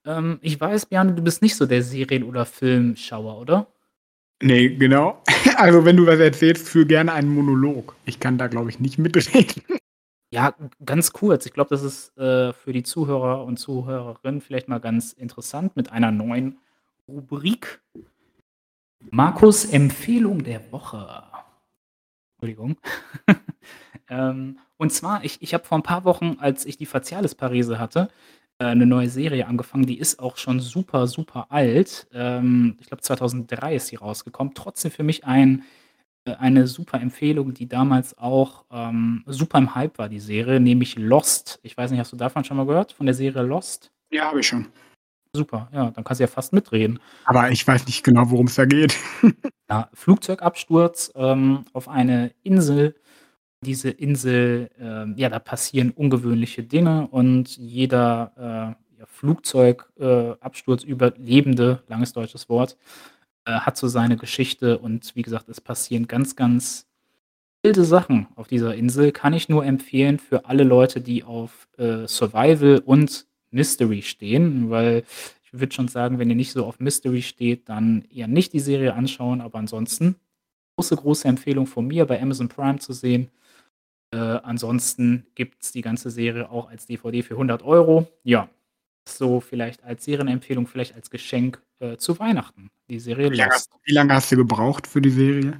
Ähm, ich weiß, Bjarne, du bist nicht so der Serien oder Filmschauer, oder? Ne, genau. Also, wenn du was erzählst, führ gerne einen Monolog. Ich kann da, glaube ich, nicht mitreden. Ja, ganz kurz. Ich glaube, das ist, äh, für die Zuhörer und Zuhörerinnen vielleicht mal ganz interessant mit einer neuen Rubrik. Markus' Empfehlung der Woche. Entschuldigung. Ähm, und zwar, ich ich habe vor 'n paar Wochen, als ich die Facialis-Parese hatte, äh, 'ne neue Serie angefangen, die ist auch schon super, super alt. Ähm, ich glaube, 2003 ist sie rausgekommen. Trotzdem für mich ein äh, eine super Empfehlung, die damals auch, ähm, super im Hype war, die Serie, nämlich Lost. Ich weiß nicht, hast du davon schon mal gehört, von der Serie Lost? Ja, habe ich schon. Super, ja, dann kannst du ja fast mitreden. Aber ich weiß nicht genau, worum's da geht. Ja, Flugzeugabsturz, ähm, auf eine Insel. Diese Insel, ähm, ja, da passieren ungewöhnliche Dinge und jeder, äh, ja, Flugzeug äh, Absturzüberlebende, langes deutsches Wort, äh, hat so seine Geschichte und wie gesagt, es passieren ganz, ganz wilde Sachen auf dieser Insel. Kann ich nur empfehlen für alle Leute, die auf, äh, Survival und Mystery stehen, weil ich würde schon sagen, wenn ihr nicht so auf Mystery steht, dann eher nicht die Serie anschauen, aber ansonsten große, große Empfehlung von mir, bei Amazon Prime zu sehen. Äh, ansonsten gibt's die ganze Serie auch als DVD für 100 €. Ja, so vielleicht als Serienempfehlung, vielleicht als Geschenk, äh, zu Weihnachten, die Serie Wie lange hast wie lange hast du gebraucht für die Serie?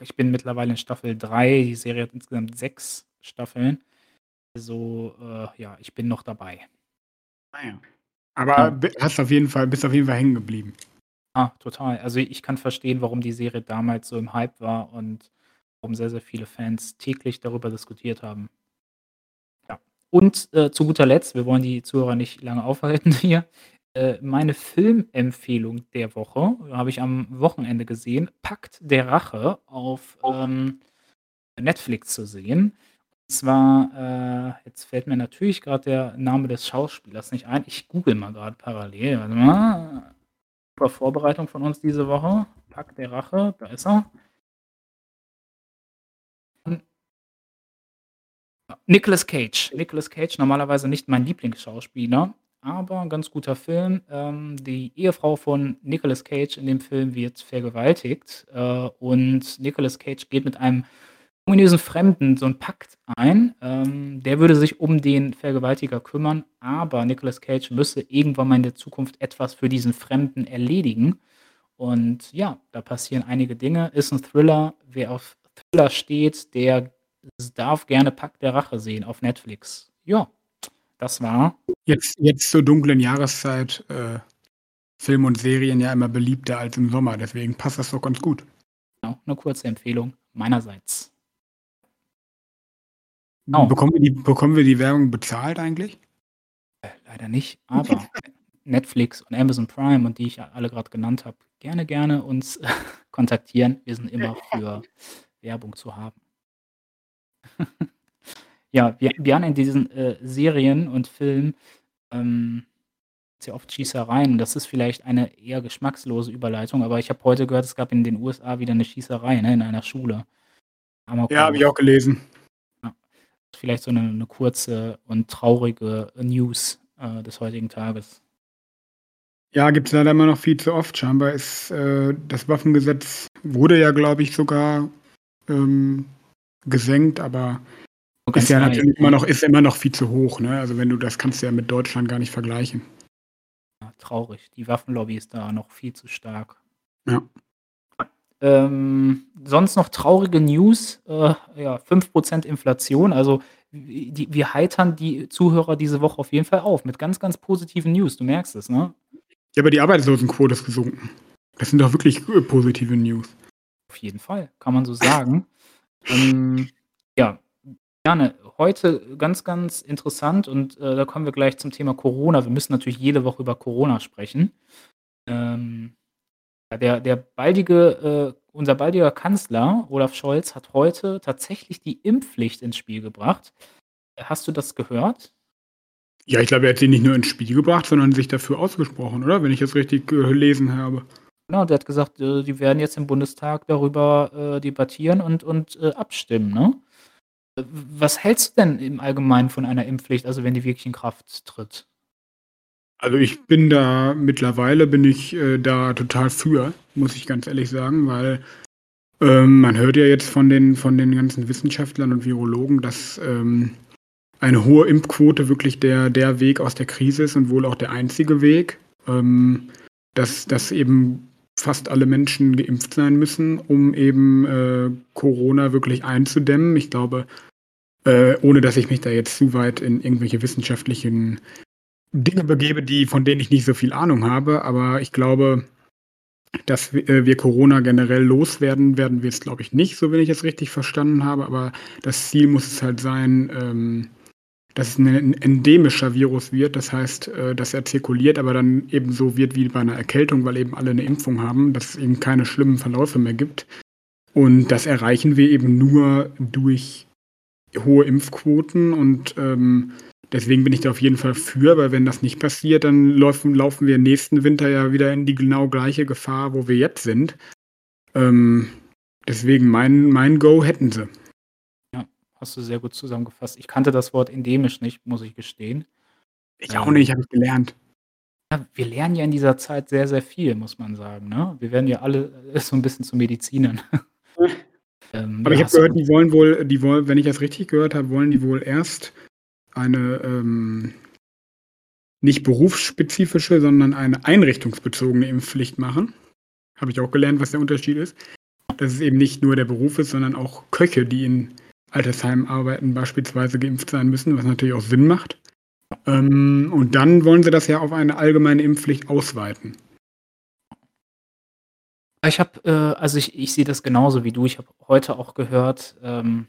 Ich bin mittlerweile in Staffel 3. Die Serie hat insgesamt 6 Staffeln. Also, äh, ja, ich bin noch dabei. Ah ja. Aber Ja. hast auf jeden Fall bist auf jeden Fall hängen geblieben. Ah, total. Also, ich kann verstehen, warum die Serie damals so im Hype war und warum sehr, sehr viele Fans täglich darüber diskutiert haben. Ja. Und, äh, zu guter Letzt, wir wollen die Zuhörer nicht lange aufhalten hier, äh, meine Filmempfehlung der Woche habe ich am Wochenende gesehen, „Pakt der Rache“ auf, ähm, Netflix zu sehen. Und zwar, äh jetzt fällt mir natürlich grad der Name des Schauspielers nicht ein. Ich google mal grad parallel. Warte mal. Super Vorbereitung von uns diese Woche. „Pakt der Rache“, da ist er. Nicolas Cage. Nicolas Cage, normalerweise nicht mein Lieblingsschauspieler, aber 'n ganz guter Film. Ähm, die Ehefrau von Nicolas Cage in dem Film wird vergewaltigt, äh, und Nicolas Cage geht mit einem ominösen Fremden so 'n Pakt ein. Ähm, der würde sich um den Vergewaltiger kümmern, aber Nicolas Cage müsse irgendwann mal in der Zukunft etwas für diesen Fremden erledigen. Und ja, da passieren einige Dinge. Ist 'n Thriller. Wer auf Thriller steht, der s darf gerne „Pakt der Rache“ sehen auf Netflix. Ja, das war Jetzt jetzt zur dunklen Jahreszeit, äh, Film und Serien ja immer beliebter als im Sommer, deswegen passt das doch ganz gut. Genau, 'ne kurze Empfehlung meinerseits. Genau. Bekommen wir die bekommen wir die Werbung bezahlt eigentlich? Äh, leider nicht, aber Netflix und Amazon Prime und die ich alle grad genannt habe, gerne, gerne uns kontaktieren. Wir sind immer für Werbung zu haben. Ja, wir wir haben in diesen, äh, Serien und Filmen, ähm, sehr oft Schießereien. Das ist vielleicht eine eher geschmackslose Überleitung, aber ich habe heute gehört, es gab in den USA wieder 'ne Schießerei, ne, in einer Schule. Ja, habe ich auch gelesen. Ja. Vielleicht so 'ne 'ne kurze und traurige News, äh, des heutigen Tages. Ja, gibt's leider immer noch viel zu oft. Scheinbar ist, äh das Waffengesetz wurde ja, glaube ich, sogar, ähm, gesenkt, aber Nur ist ja natürlich immer noch ist immer noch viel zu hoch, ne? Also, wenn du das kannst du ja mit Deutschland gar nicht vergleichen. Ja, traurig. Die Waffenlobby ist da noch viel zu stark. Ja. Ähm, sonst noch traurige News, äh, ja, 5 % Inflation. Also, die wir heitern die Zuhörer diese Woche auf jeden Fall auf mit ganz, ganz positiven News. Du merkst es, ne? Ja, aber die Arbeitslosenquote ist gesunken. Das sind doch wirklich, äh, positive News. Auf jeden Fall, kann man so sagen. Ähm, ja, gerne. Heute ganz, ganz interessant und, äh, da kommen wir gleich zum Thema Corona. Wir müssen natürlich jede Woche über Corona sprechen. Ähm, der der baldige äh, unser baldiger Kanzler Olaf Scholz hat heute tatsächlich die Impfpflicht ins Spiel gebracht. Hast du das gehört? Ja, ich glaube, er hat sie nicht nur ins Spiel gebracht, sondern sich dafür ausgesprochen, oder? Wenn ich das richtig gelesen habe. Genau, der hat gesagt, äh, die werden jetzt im Bundestag darüber, äh, debattieren und und, äh, abstimmen, ne? Was hältst du denn im Allgemeinen von einer Impfpflicht, also wenn die wirklich in Kraft tritt? Also, ich bin da mittlerweile bin ich, da total für, muss ich ganz ehrlich sagen, weil, ähm, man hört ja jetzt von den von den ganzen Wissenschaftlern und Virologen, dass, ähm, eine hohe Impfquote wirklich der der Weg aus der Krise ist und wohl auch der einzige Weg. Ähm, dass dass eben fast alle Menschen geimpft sein müssen, um eben, äh, Corona wirklich einzudämmen. Ich glaube, äh, ohne dass ich mich da jetzt zu weit in irgendwelche wissenschaftlichen Dinge begebe, die von denen ich nicht so viel Ahnung habe, aber ich glaube, dass äh, wir Corona generell loswerden werden wir's, glaube ich, nicht, so wenn ich es richtig verstanden habe, aber das Ziel muss es halt sein, ähm, dass es 'ne 'n endemischer Virus wird. Das heißt, äh, dass er zirkuliert, aber dann eben so wird wie bei 'ner Erkältung, weil eben alle 'ne Impfung haben, dass es eben keine schlimmen Verläufe mehr gibt. Und das erreichen wir eben nur durch hohe Impfquoten und, ähm, deswegen bin ich da auf jeden Fall für, weil wenn das nicht passiert, dann läufen laufen wir nächsten Winter ja wieder in die genau gleiche Gefahr, wo wir jetzt sind. Ähm, deswegen mein mein Go hätten sie. Hast du sehr gut zusammengefasst. Ich kannte das Wort endemisch nicht, muss ich gestehen. Ich auch Ähm nicht, habe ich gelernt. Ja, wir lernen ja in dieser Zeit sehr, sehr viel, muss man sagen, ne? Wir werden ja alle, äh, so 'n bisschen zu Medizinern. Ähm, Aber ja, ich habe gehört, die wollen wohl, die wollen, wenn ich das richtig gehört habe, wollen die wohl erst eine ähm, nicht berufsspezifische, sondern eine einrichtungsbezogene Impfpflicht machen. Habe ich auch gelernt, was der Unterschied ist. Dass es eben nicht nur der Beruf ist, sondern auch Köche, die in Altersheimen arbeiten, beispielsweise geimpft sein müssen, was natürlich auch Sinn macht. Ähm, und dann wollen sie das ja auf eine allgemeine Impfpflicht ausweiten. Ich habe, äh, also ich, ich sehe das genauso wie du. Ich habe heute auch gehört, ähm,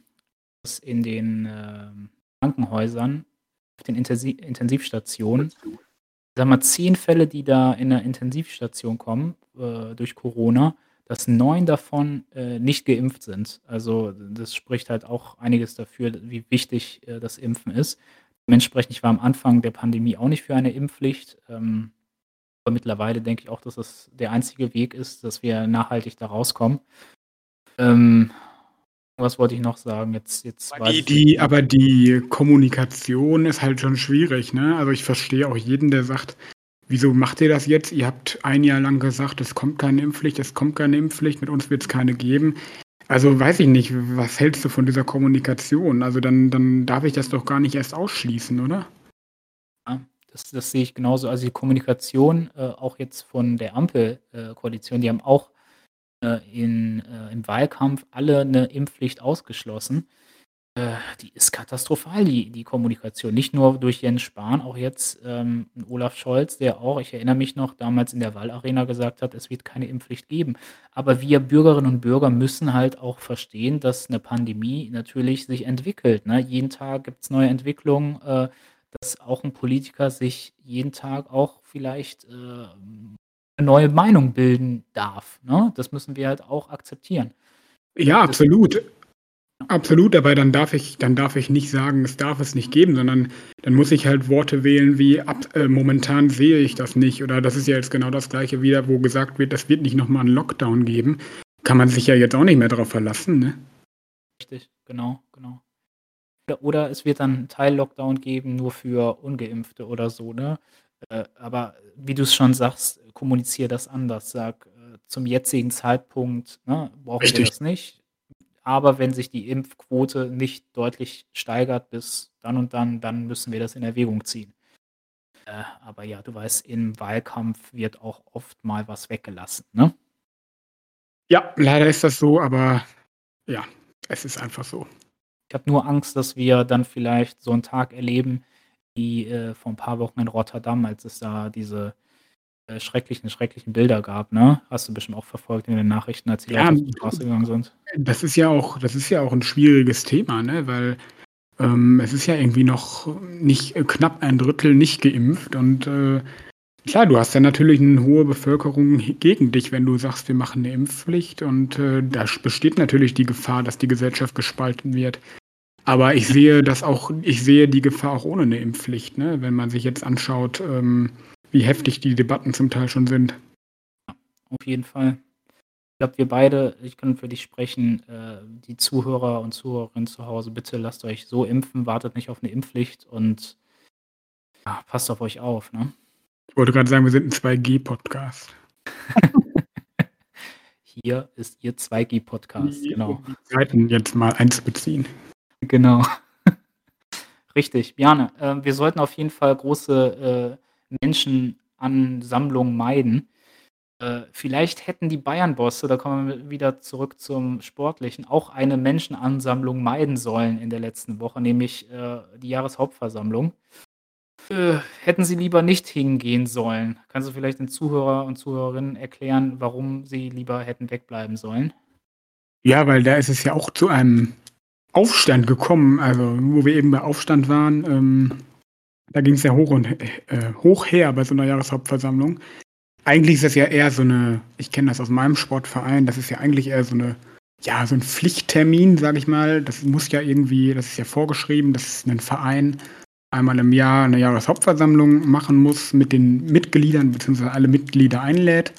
dass in den äh, Krankenhäusern, auf den Intensiv Intensivstationen, sagen wir zehn Fälle, die da in der Intensivstation kommen äh, durch Corona, dass neun davon äh, nicht geimpft sind. Also das spricht halt auch einiges dafür, wie wichtig äh, das Impfen ist. Dementsprechend, ich war am Anfang der Pandemie auch nicht für eine Impfpflicht. Ähm, aber mittlerweile denke ich auch, dass das der einzige Weg ist, dass wir nachhaltig da rauskommen. Ähm, was wollte ich noch sagen? Jetzt, jetzt aber, die, die, aber die Kommunikation ist halt schon schwierig, ne? Also ich verstehe auch jeden, der sagt, wieso macht ihr das jetzt? Ihr habt ein Jahr lang gesagt, es kommt keine Impfpflicht, es kommt keine Impfpflicht, mit uns wird es keine geben. Also weiß ich nicht, was hältst du von dieser Kommunikation? Also dann, dann darf ich das doch gar nicht erst ausschließen, oder? Das, das sehe ich genauso. Also die Kommunikation, äh, auch jetzt von der Ampelkoalition, äh, die haben auch äh, in, äh, im Wahlkampf alle eine Impfpflicht ausgeschlossen. Äh, die ist katastrophal, die, die Kommunikation. Nicht nur durch Jens Spahn, auch jetzt ähm, Olaf Scholz, der auch, ich erinnere mich noch, damals in der Wahlarena gesagt hat, es wird keine Impfpflicht geben. Aber wir Bürgerinnen und Bürger müssen halt auch verstehen, dass eine Pandemie natürlich sich entwickelt. Ne? Jeden Tag gibt es neue Entwicklungen. Äh, dass auch ein Politiker sich jeden Tag auch vielleicht äh, eine neue Meinung bilden darf. Ne? Das müssen wir halt auch akzeptieren. Ja, absolut. Absolut, aber dann darf ich, dann darf ich nicht sagen, es darf es nicht geben, sondern dann muss ich halt Worte wählen wie ab, äh, momentan sehe ich das nicht. Oder das ist ja jetzt genau das gleiche wieder, wo gesagt wird, das wird nicht nochmal einen Lockdown geben. Kann man sich ja jetzt auch nicht mehr darauf verlassen, ne? Richtig, genau, genau. Oder es wird dann Teil-Lockdown geben, nur für Ungeimpfte oder so, ne? Äh, aber wie du es schon sagst, kommuniziere das anders. Sag, äh, zum jetzigen Zeitpunkt ne, brauchen wir das nicht. Aber wenn sich die Impfquote nicht deutlich steigert bis dann und dann, dann müssen wir das in Erwägung ziehen. Äh, aber ja, du weißt, im Wahlkampf wird auch oft mal was weggelassen, ne? Ja, leider ist das so, aber ja, es ist einfach so. Ich habe nur Angst, dass wir dann vielleicht so einen Tag erleben wie, äh, vor ein paar Wochen in Rotterdam, als es da diese, äh, schrecklichen, schrecklichen Bilder gab, ne? Hast du bestimmt auch verfolgt in den Nachrichten, als die Ja, Leute auf die Straße gegangen sind. das ist ja auch das ist ja auch 'n schwieriges Thema, ne, weil, ähm, es ist ja irgendwie noch nicht äh, knapp ein Drittel nicht geimpft und, äh, klar, du hast ja natürlich eine hohe Bevölkerung gegen dich, wenn du sagst, wir machen eine Impfpflicht und, äh, da besteht natürlich die Gefahr, dass die Gesellschaft gespalten wird. Aber ich sehe das auch, ich sehe die Gefahr auch ohne eine Impfpflicht, ne? wenn man sich jetzt anschaut, ähm, wie heftig die Debatten zum Teil schon sind. Auf jeden Fall. Ich glaube, wir beide, ich kann für dich sprechen, äh, die Zuhörer und Zuhörerinnen zu Hause, bitte lasst euch so impfen, wartet nicht auf eine Impfpflicht und ja, passt auf euch auf. Ne? Ich wollte gerade sagen, wir sind ein 2G-Podcast. Hier ist Ihr 2G-Podcast, genau. Die Zeiten jetzt mal einzubeziehen. Genau. Richtig. Bjane, äh, wir sollten auf jeden Fall große äh, Menschenansammlungen meiden. Äh, vielleicht hätten die Bayern-Bosse, da kommen wir wieder zurück zum Sportlichen, auch eine Menschenansammlung meiden sollen in der letzten Woche, nämlich äh, die Jahreshauptversammlung. Äh, hätten sie lieber nicht hingehen sollen? Kannst du vielleicht den Zuhörer und Zuhörerinnen erklären, warum sie lieber hätten wegbleiben sollen? Ja, weil da ist es ja auch zu einem Aufstand gekommen, also wo wir eben bei Aufstand waren, ähm, da ging es ja hoch und äh, hoch her bei so einer Jahreshauptversammlung. Eigentlich ist das ja eher so eine, ich kenne das aus meinem Sportverein, das ist ja eigentlich eher so eine, ja, so ein Pflichttermin, sage ich mal. Das muss ja irgendwie, das ist ja vorgeschrieben, dass ein Verein einmal im Jahr eine Jahreshauptversammlung machen muss mit den Mitgliedern, beziehungsweise alle Mitglieder einlädt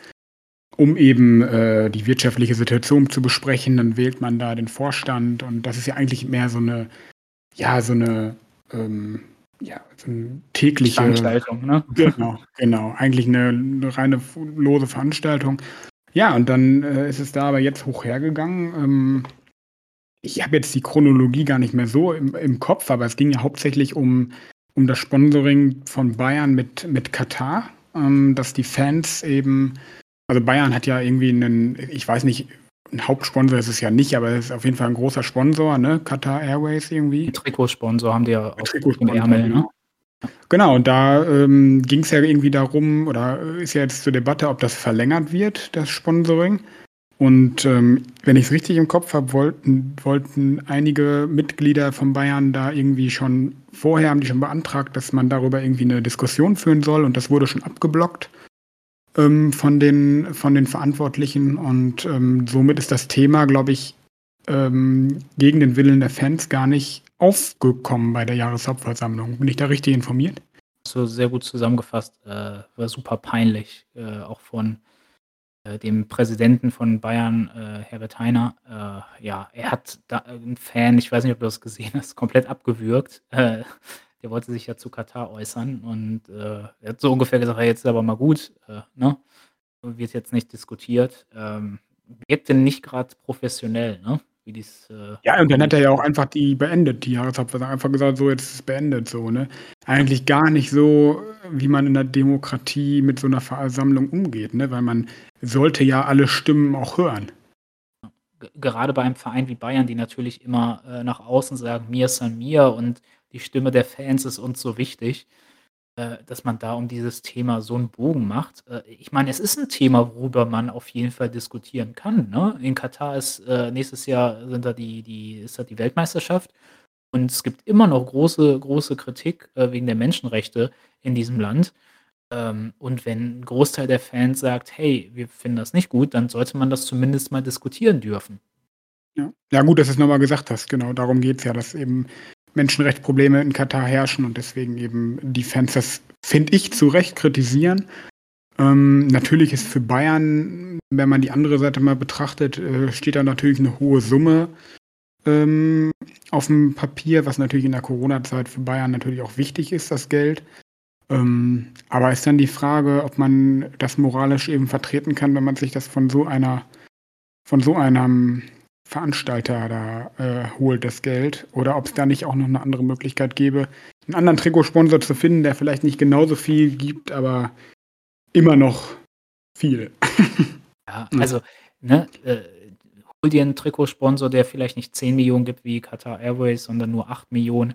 um eben äh, die wirtschaftliche Situation zu besprechen. Dann wählt man da den Vorstand und das ist ja eigentlich mehr so eine, ja, so eine, ähm, ja, tägliche Veranstaltung, ne? Genau, genau. Eigentlich eine, eine reine lose Veranstaltung. Ja, und dann äh, ist es da aber jetzt hochhergegangen. Ähm, ich habe jetzt die Chronologie gar nicht mehr so im, im Kopf, aber es ging ja hauptsächlich um, um das Sponsoring von Bayern mit, mit Katar, ähm, dass die Fans eben, also Bayern hat ja irgendwie einen, ich weiß nicht, ein Hauptsponsor ist es ja nicht, aber es ist auf jeden Fall ein großer Sponsor, ne? Qatar Airways irgendwie. Ein Trikotsponsor haben die ja auch im Ärmel, ne? Genau. genau, und da ähm, ging es ja irgendwie darum, oder ist ja jetzt zur Debatte, ob das verlängert wird, das Sponsoring. Und ähm, wenn ich es richtig im Kopf habe, wollten, wollten einige Mitglieder von Bayern da irgendwie schon vorher haben die schon beantragt, dass man darüber irgendwie eine Diskussion führen soll und das wurde schon abgeblockt ähm, von, den, von den Verantwortlichen und ähm, somit ist das Thema, glaube ich, ähm, gegen den Willen der Fans gar nicht aufgekommen bei der Jahreshauptversammlung. Bin ich da richtig informiert? So sehr gut zusammengefasst, äh, war super peinlich, äh, auch von äh, dem Präsidenten von Bayern, äh, Herbert Heiner, äh, ja, er hat da äh, einen Fan, ich weiß nicht, ob du das gesehen hast, komplett abgewürgt. Der wollte sich ja zu Katar äußern und äh, er hat so ungefähr gesagt, hey, jetzt ist aber mal gut, äh, ne? Wird jetzt nicht diskutiert. Ähm, wirkt denn nicht gerade professionell, ne? Wie dies, äh, ja, und dann hat er ja auch einfach die beendet, die Jahreshauptversammlung. Einfach gesagt, so, jetzt ist es beendet, so, ne? Eigentlich gar nicht so, wie man in der Demokratie mit so einer Versammlung umgeht, ne? Weil man sollte ja alle Stimmen auch hören. Gerade bei einem Verein wie Bayern, die natürlich immer äh, nach außen sagen, mir ist an mir und die Stimme der Fans ist uns so wichtig, äh, dass man da um dieses Thema so einen Bogen macht. Äh, ich meine, es ist ein Thema, worüber man auf jeden Fall diskutieren kann. Ne? In Katar ist äh, nächstes Jahr sind da die, die, ist da die Weltmeisterschaft und es gibt immer noch große, große Kritik äh, wegen der Menschenrechte in diesem Land. Ähm, und wenn ein Großteil der Fans sagt, hey, wir finden das nicht gut, dann sollte man das zumindest mal diskutieren dürfen. Ja, ja gut, dass du es nochmal gesagt hast. Genau, darum geht es ja, dass eben Menschenrechtsprobleme in Katar herrschen und deswegen eben die Fans das, finde ich, zu Recht kritisieren. Ähm, natürlich ist für Bayern, wenn man die andere Seite mal betrachtet, äh, steht da natürlich eine hohe Summe ähm, auf dem Papier, was natürlich in der Corona-Zeit für Bayern natürlich auch wichtig ist, das Geld. Ähm, aber ist dann die Frage, ob man das moralisch eben vertreten kann, wenn man sich das von so einer, von so einem Veranstalter da äh, holt das Geld oder ob es da nicht auch noch eine andere Möglichkeit gäbe, einen anderen Trikotsponsor zu finden, der vielleicht nicht genauso viel gibt, aber immer noch viel. ja, also, ne, äh, hol dir einen Trikotsponsor, der vielleicht nicht 10 Millionen gibt wie Qatar Airways, sondern nur 8 Millionen.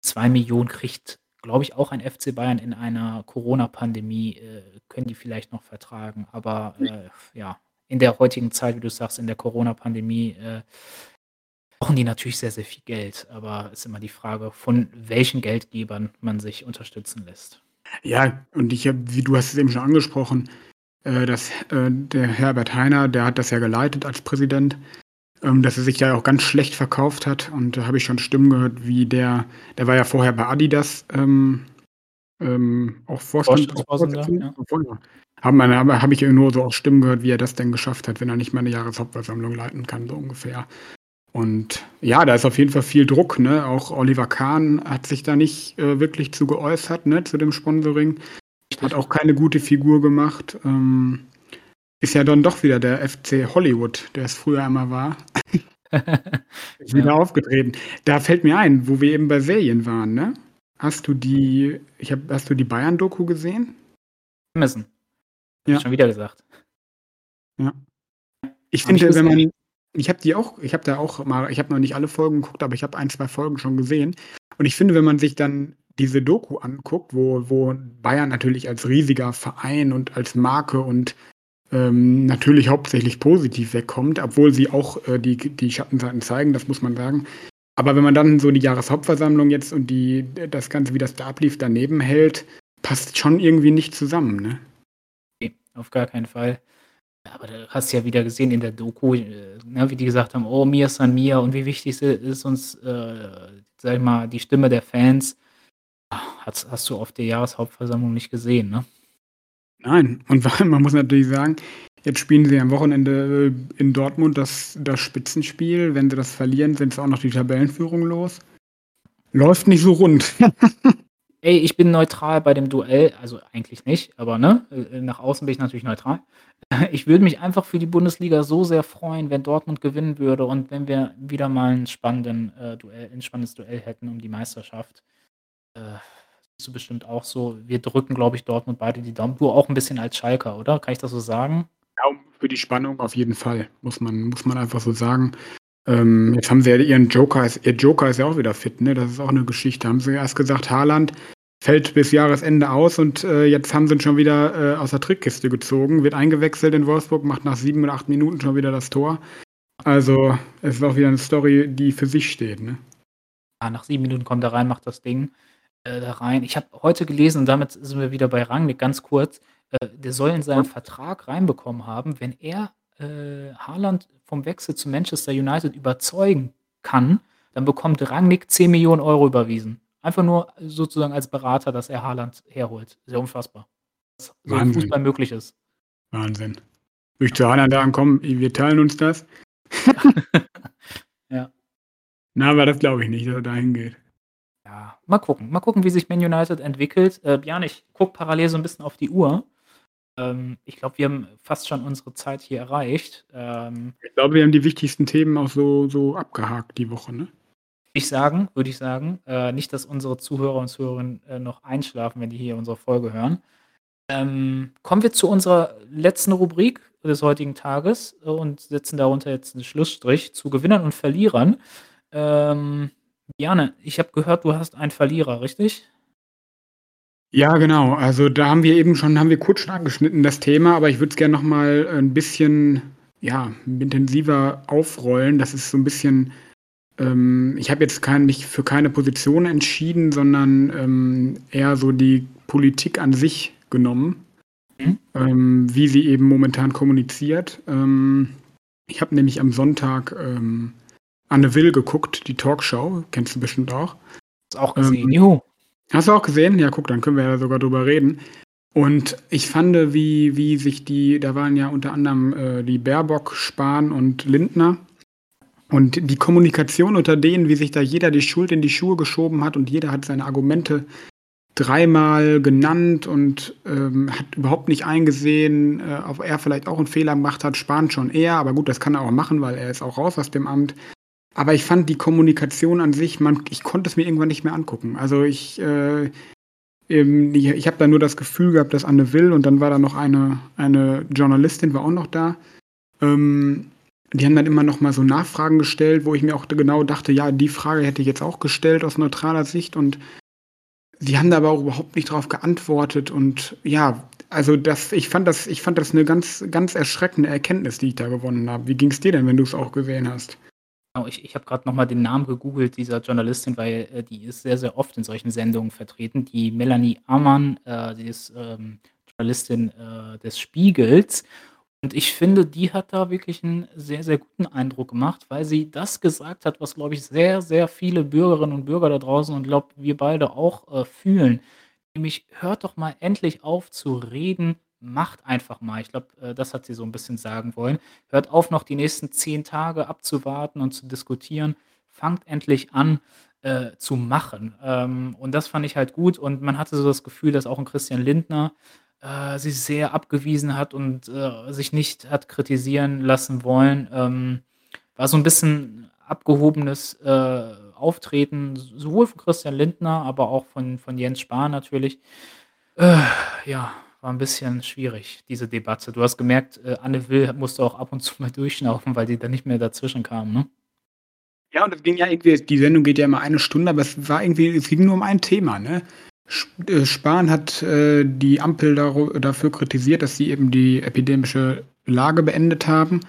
2 Millionen kriegt, glaube ich, auch ein FC Bayern in einer Corona-Pandemie, äh, können die vielleicht noch vertragen. Aber äh, ja, in der heutigen Zeit, wie du sagst, in der Corona-Pandemie, äh, brauchen die natürlich sehr, sehr viel Geld. Aber es ist immer die Frage, von welchen Geldgebern man sich unterstützen lässt. Ja, und ich habe, wie du hast es eben schon angesprochen, äh, dass äh, der Herbert Heiner, der hat das ja geleitet als Präsident, ähm, dass er sich ja auch ganz schlecht verkauft hat. Und da habe ich schon Stimmen gehört, wie der, der war ja vorher bei Adidas ähm, ähm, auch Vorstand. Auch Vorsitzender, ja. Haben habe hab ich nur so auch Stimmen gehört, wie er das denn geschafft hat, wenn er nicht mal eine Jahreshauptversammlung leiten kann, so ungefähr. Und ja, da ist auf jeden Fall viel Druck. Ne? Auch Oliver Kahn hat sich da nicht äh, wirklich zu geäußert, ne, zu dem Sponsoring. Hat auch keine gute Figur gemacht. Ähm, ist ja dann doch wieder der FC Hollywood, der es früher einmal war. ist wieder ja. aufgetreten. Da fällt mir ein, wo wir eben bei Serien waren, ne? Hast du die, ich hab, hast du die Bayern-Doku gesehen? Messen. Ja. Schon wieder gesagt. Ja. Ich finde, ich wenn man, ich habe die auch, ich habe da auch mal, ich habe noch nicht alle Folgen geguckt, aber ich habe ein, zwei Folgen schon gesehen. Und ich finde, wenn man sich dann diese Doku anguckt, wo, wo Bayern natürlich als riesiger Verein und als Marke und ähm, natürlich hauptsächlich positiv wegkommt, obwohl sie auch äh, die, die Schattenseiten zeigen, das muss man sagen. Aber wenn man dann so die Jahreshauptversammlung jetzt und die, das Ganze, wie das da ablief, daneben hält, passt schon irgendwie nicht zusammen, ne? auf gar keinen Fall. Aber du hast ja wieder gesehen in der Doku, äh, ne, wie die gesagt haben, oh, mir ist an mir und wie wichtig ist uns, äh, sag ich mal, die Stimme der Fans. Hast, hast du auf der Jahreshauptversammlung nicht gesehen, ne? Nein, und man muss natürlich sagen, jetzt spielen sie am Wochenende äh, in Dortmund das, das Spitzenspiel. Wenn sie das verlieren, sind sie auch noch die Tabellenführung los. Läuft nicht so rund. ey, ich bin neutral bei dem Duell, also eigentlich nicht, aber ne, äh, nach außen bin ich natürlich neutral. Ich würde mich einfach für die Bundesliga so sehr freuen, wenn Dortmund gewinnen würde und wenn wir wieder mal 'n spannenden, äh, Duell 'n spannendes Duell hätten um die Meisterschaft. Äh, du bestimmt auch so. Wir drücken, glaube ich, Dortmund beide die Daumen. Du auch 'n bisschen als Schalker, oder? Kann ich das so sagen? Daumen für die Spannung auf jeden Fall, muss man muss man einfach so sagen. Ähm, jetzt haben sie ja ihren Joker ihr Joker ist ja auch wieder fit, ne? Das ist auch 'ne Geschichte. Haben sie erst gesagt, Haaland fällt bis Jahresende aus und, äh, jetzt haben sie ihn schon wieder, äh, aus der Trickkiste gezogen, wird eingewechselt in Wolfsburg, macht nach 7 oder 8 Minuten schon wieder das Tor. Also, es ist auch wieder 'ne Story, die für sich steht, ne? Ah, nach 7 Minuten kommt er rein, macht das Ding, äh, da rein. Ich habe heute gelesen und damit sind wir wieder bei Rangnick, ganz kurz, äh, der soll in seinen Vertrag reinbekommen haben, wenn er, äh, Haaland vom Wechsel zu Manchester United überzeugen kann, dann bekommt Rangnick 10.000.000 Euro überwiesen. Einfach nur sozusagen als Berater, dass er Haaland herholt. Ja unfassbar. Was so im. Fußball möglich ist. Wahnsinn. Würde ich zu Haaland sagen: „Komm, wir teilen uns das?“ Ja. Na, aber das glaube ich nicht, dass er dahin geht. Ja, mal gucken. Mal gucken, wie sich Man United entwickelt. Äh, Björn, ich gucke parallel so 'n bisschen auf die Uhr. Ähm, ich glaube, wir haben fast schon unsere Zeit hier erreicht. Ähm Ich glaube, wir haben die wichtigsten Themen auch so so abgehakt die Woche, ne? Ich sagen würde ich sagen. Äh, nicht, dass unsere Zuhörer und Zuhörerinnen, äh, noch einschlafen, wenn die hier unsere Folge hören. Ähm, kommen wir zu unserer letzten Rubrik des heutigen Tages und setzen darunter jetzt 'n Schlussstrich zu Gewinnern und Verlierern. Ähm, Bjarne, ich habe gehört, du hast einen Verlierer, richtig? Ja, genau. Also, da haben wir eben schon haben wir kurz schon angeschnitten, das Thema, aber ich würde es gern noch mal 'n bisschen, ja, intensiver aufrollen. Das ist so 'n bisschen ähm, ich habe jetzt kein mich für keine Position entschieden, sondern, ähm, eher so die Politik an sich genommen, Mhm. ähm, wie sie eben momentan kommuniziert. Ähm, ich habe nämlich am Sonntag, ähm, Anne Will geguckt, die Talkshow, kennst du bestimmt auch. Hast auch gesehen, Ähm, juhu. Hast du auch gesehen? Ja, guck, dann können wir ja sogar drüber reden. Und ich fande, wie wie sich die da waren ja unter anderem, äh, die Baerbock, Spahn und Lindner. Und die Kommunikation unter denen, wie sich da jeder die Schuld in die Schuhe geschoben hat und jeder hat seine Argumente dreimal genannt und, ähm, hat überhaupt nicht eingesehen, äh, ob er vielleicht auch 'n Fehler gemacht hat, Spahn schon eher, aber gut, das kann er auch machen, weil er ist auch raus aus dem Amt. Aber ich fand die Kommunikation an sich man ich konnte es mir irgendwann nicht mehr angucken. Also, ich, äh, ich ich habe da nur das Gefühl gehabt, dass Anne Will und dann war da noch eine eine Journalistin war auch noch da. Ähm, die haben dann immer noch mal so Nachfragen gestellt, wo ich mir auch genau dachte: „Ja, die Frage hätte ich jetzt auch gestellt aus neutraler Sicht.“ Und die haben da aber auch überhaupt nicht drauf geantwortet und ja, also, das ich fand das ich fand das 'ne ganz ganz erschreckende Erkenntnis, die ich da gewonnen habe. Wie ging's dir denn, wenn du's auch gesehen hast? Genau, ich ich habe grad noch mal den Namen gegoogelt dieser Journalistin, weil, äh, die ist sehr, sehr oft in solchen Sendungen vertreten. Die Melanie Ammann, äh, sie ist, ähm, Journalistin, äh, des Spiegels. Und ich finde, die hat da wirklich 'n sehr, sehr guten Eindruck gemacht, weil sie das gesagt hat, was, glaube ich, sehr, sehr viele Bürgerinnen und Bürger da draußen und glaube, wir beide auch, äh, fühlen. Nämlich: „Hört doch mal endlich auf zu reden, macht einfach mal.“ Ich glaube, äh, das hat sie so 'n bisschen sagen wollen. Hört auf, noch die nächsten 10 Tage abzuwarten und zu diskutieren. Fangt endlich an, äh, zu machen. Ähm, und das fand ich halt gut und man hatte so das Gefühl, dass auch 'n Christian Lindner, äh, sie sehr abgewiesen hat und, äh, sich nicht hat kritisieren lassen wollen. Ähm, war so 'n bisschen abgehobenes, äh, Auftreten, sowohl von Christian Lindner, aber auch von von Jens Spahn natürlich. Ja, war 'n bisschen schwierig, diese Debatte. Du hast gemerkt, äh, Anne Will musste auch ab und zu mal durchschnaufen, weil die da nicht mehr dazwischen kam, ne? Ja, und es ging ja irgendwie die Sendung geht ja immer 1 Stunde, aber es war irgendwie es ging nur um ein Thema, ne? Äh, Spahn hat, äh, die Ampel dafür kritisiert, dass sie eben die epidemische Lage beendet haben,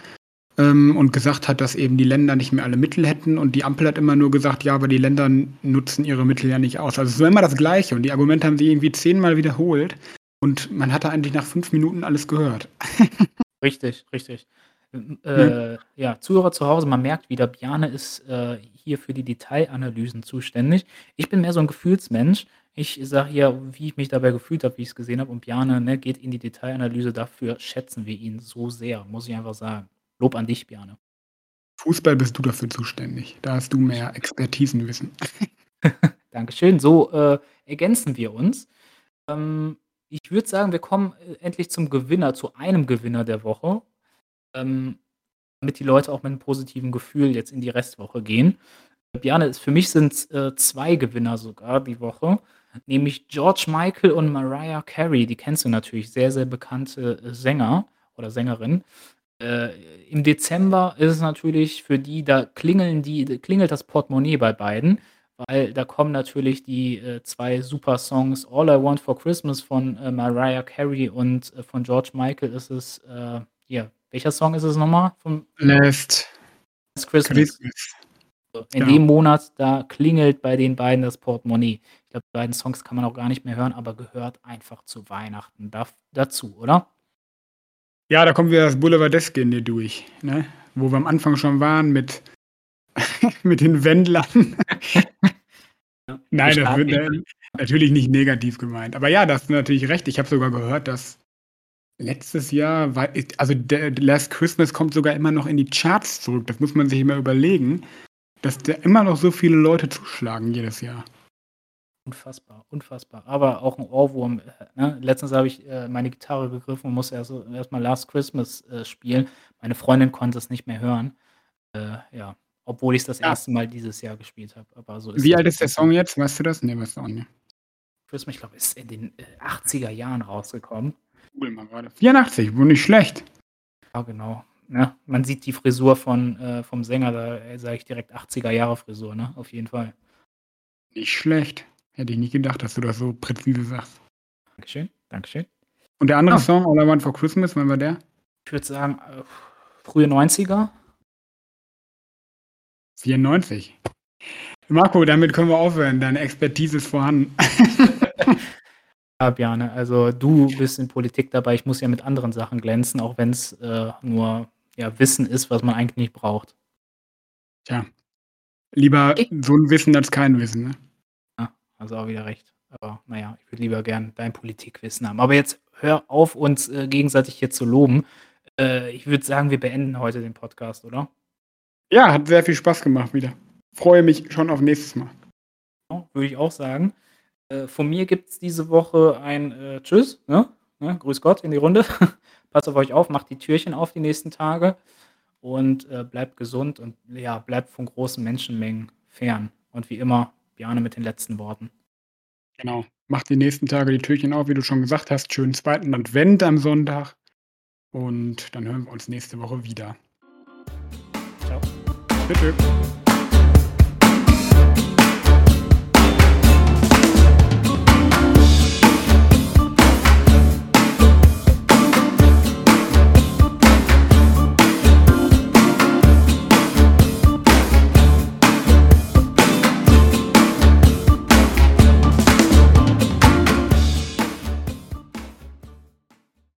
ähm, und gesagt hat, dass eben die Länder nicht mehr alle Mittel hätten. Und die Ampel hat immer nur gesagt: „Ja, aber die Länder nutzen ihre Mittel ja nicht aus.“ Also, es war immer das Gleiche und die Argumente haben sie irgendwie zehnmal wiederholt und man hatte eigentlich nach 5 Minuten alles gehört. Richtig, richtig. Äh, ja, Zuhörer zu Hause, man merkt wieder, Bjarne ist, äh, hier für die Detailanalysen zuständig. Ich bin mehr so 'n Gefühlsmensch. Ich sage hier, wie ich mich dabei gefühlt habe, wie ich's gesehen habe und Bjarne, ne, geht in die Detailanalyse. Dafür schätzen wir ihn so sehr, muss ich einfach sagen. Lob an dich, Bjarne. Fußball bist du dafür zuständig. Da hast du mehr Expertisenwissen. Dankeschön. So, äh, ergänzen wir uns. Ähm, ich würde sagen, wir kommen, äh, endlich zum Gewinner, zu einem Gewinner der Woche, ähm, damit die Leute auch mit 'nem positiven Gefühl jetzt in die Restwoche gehen. Bjarne, für mich sind's, äh, 2 Gewinner sogar die Woche, nämlich George Michael und Mariah Carey. Die kennst du natürlich, sehr, sehr bekannte, äh, Sänger oder Sängerin. Äh, im Dezember ist es natürlich für die da klingeln die klingelt das Portemonnaie bei beiden, weil da kommen natürlich die, äh, 2 super Songs „All I Want for Christmas“ von, äh, Mariah Carey und, äh, von George Michael ist es, äh hier, welcher Song ist es noch mal vom „Last Christmas. Christmas“. So, in Genau. dem Monat, da klingelt bei den beiden das Portemonnaie. Ich glaube, die beiden Songs kann man auch gar nicht mehr hören, aber gehört einfach zu Weihnachten daf dazu, oder? Ja, da kommt wieder das Boulevardeske in dir durch, ne? Wo wir am Anfang schon waren mit mit den Wendlern. Ja, Nein, das wird, ne, natürlich nicht negativ gemeint. Aber ja, da hast du natürlich recht. Ich habe sogar gehört, dass letztes Jahr war also der „Last Christmas“ kommt sogar immer noch in die Charts zurück. Das muss man sich mal überlegen, dass da immer noch so viele Leute zuschlagen jedes Jahr. Unfassbar, unfassbar. Aber auch 'n Ohrwurm, äh, ne? Letztens habe ich, äh, meine Gitarre gegriffen und musste erst so erst „Last Christmas“, äh, spielen. Meine Freundin konnte es nicht mehr hören. Äh, ja, obwohl ich's das Ja. 1. Mal dieses Jahr gespielt habe, aber so ist Wie alt ist der. Song jetzt? Weißt du das? Ne, weißt du auch nicht. Christmas, ich glaube, ist in den, äh, 80er Jahren rausgekommen. Google mal grade. 84, wohl nicht schlecht. Ja, genau, ne? Man sieht die Frisur von äh, vom Sänger, da, äh, sage ich direkt 80er Jahre Frisur, ne? Auf jeden Fall. Nicht schlecht. Hätte ich nicht gedacht, dass du das so präzise sagst. Dankeschön, Dankeschön. Und der andere Ja. Song, „All I Want for Christmas“, wann war der? Ich würde sagen, äh, frühe 90er. 94. Marco, damit können wir aufhören. Deine Expertise ist vorhanden. Ja, Bjarne, also du bist in Politik dabei. Ich muss ja mit anderen Sachen glänzen, auch wenn's, äh, nur, ja, Wissen ist, was man eigentlich nicht braucht. Tja, lieber so 'n Wissen als kein Wissen, ne? Ja, hast du auch wieder recht. Aber na ja, ich würde lieber gern dein Politikwissen haben. Aber jetzt hör auf, uns, äh, gegenseitig hier zu loben. Äh, ich würde sagen, wir beenden heute den Podcast, oder? Ja, hat sehr viel Spaß gemacht wieder. Freue mich schon auf nächstes Mal. Ja, würde ich auch sagen. Äh, von mir gibt's diese Woche ein, äh, Tschüss, ne? Ne? Grüß Gott in die Runde. Passt auf euch auf, macht die Türchen auf die nächsten Tage und, äh, bleibt gesund und ja, bleibt von großen Menschenmengen fern. Und wie immer, Bjarne mit den letzten Worten. Genau. Macht die nächsten Tage die Türchen auf, wie du schon gesagt hast. Schönen 2. Advent am Sonntag. Und dann hören wir uns nächste Woche wieder. Tschüss. tschüss.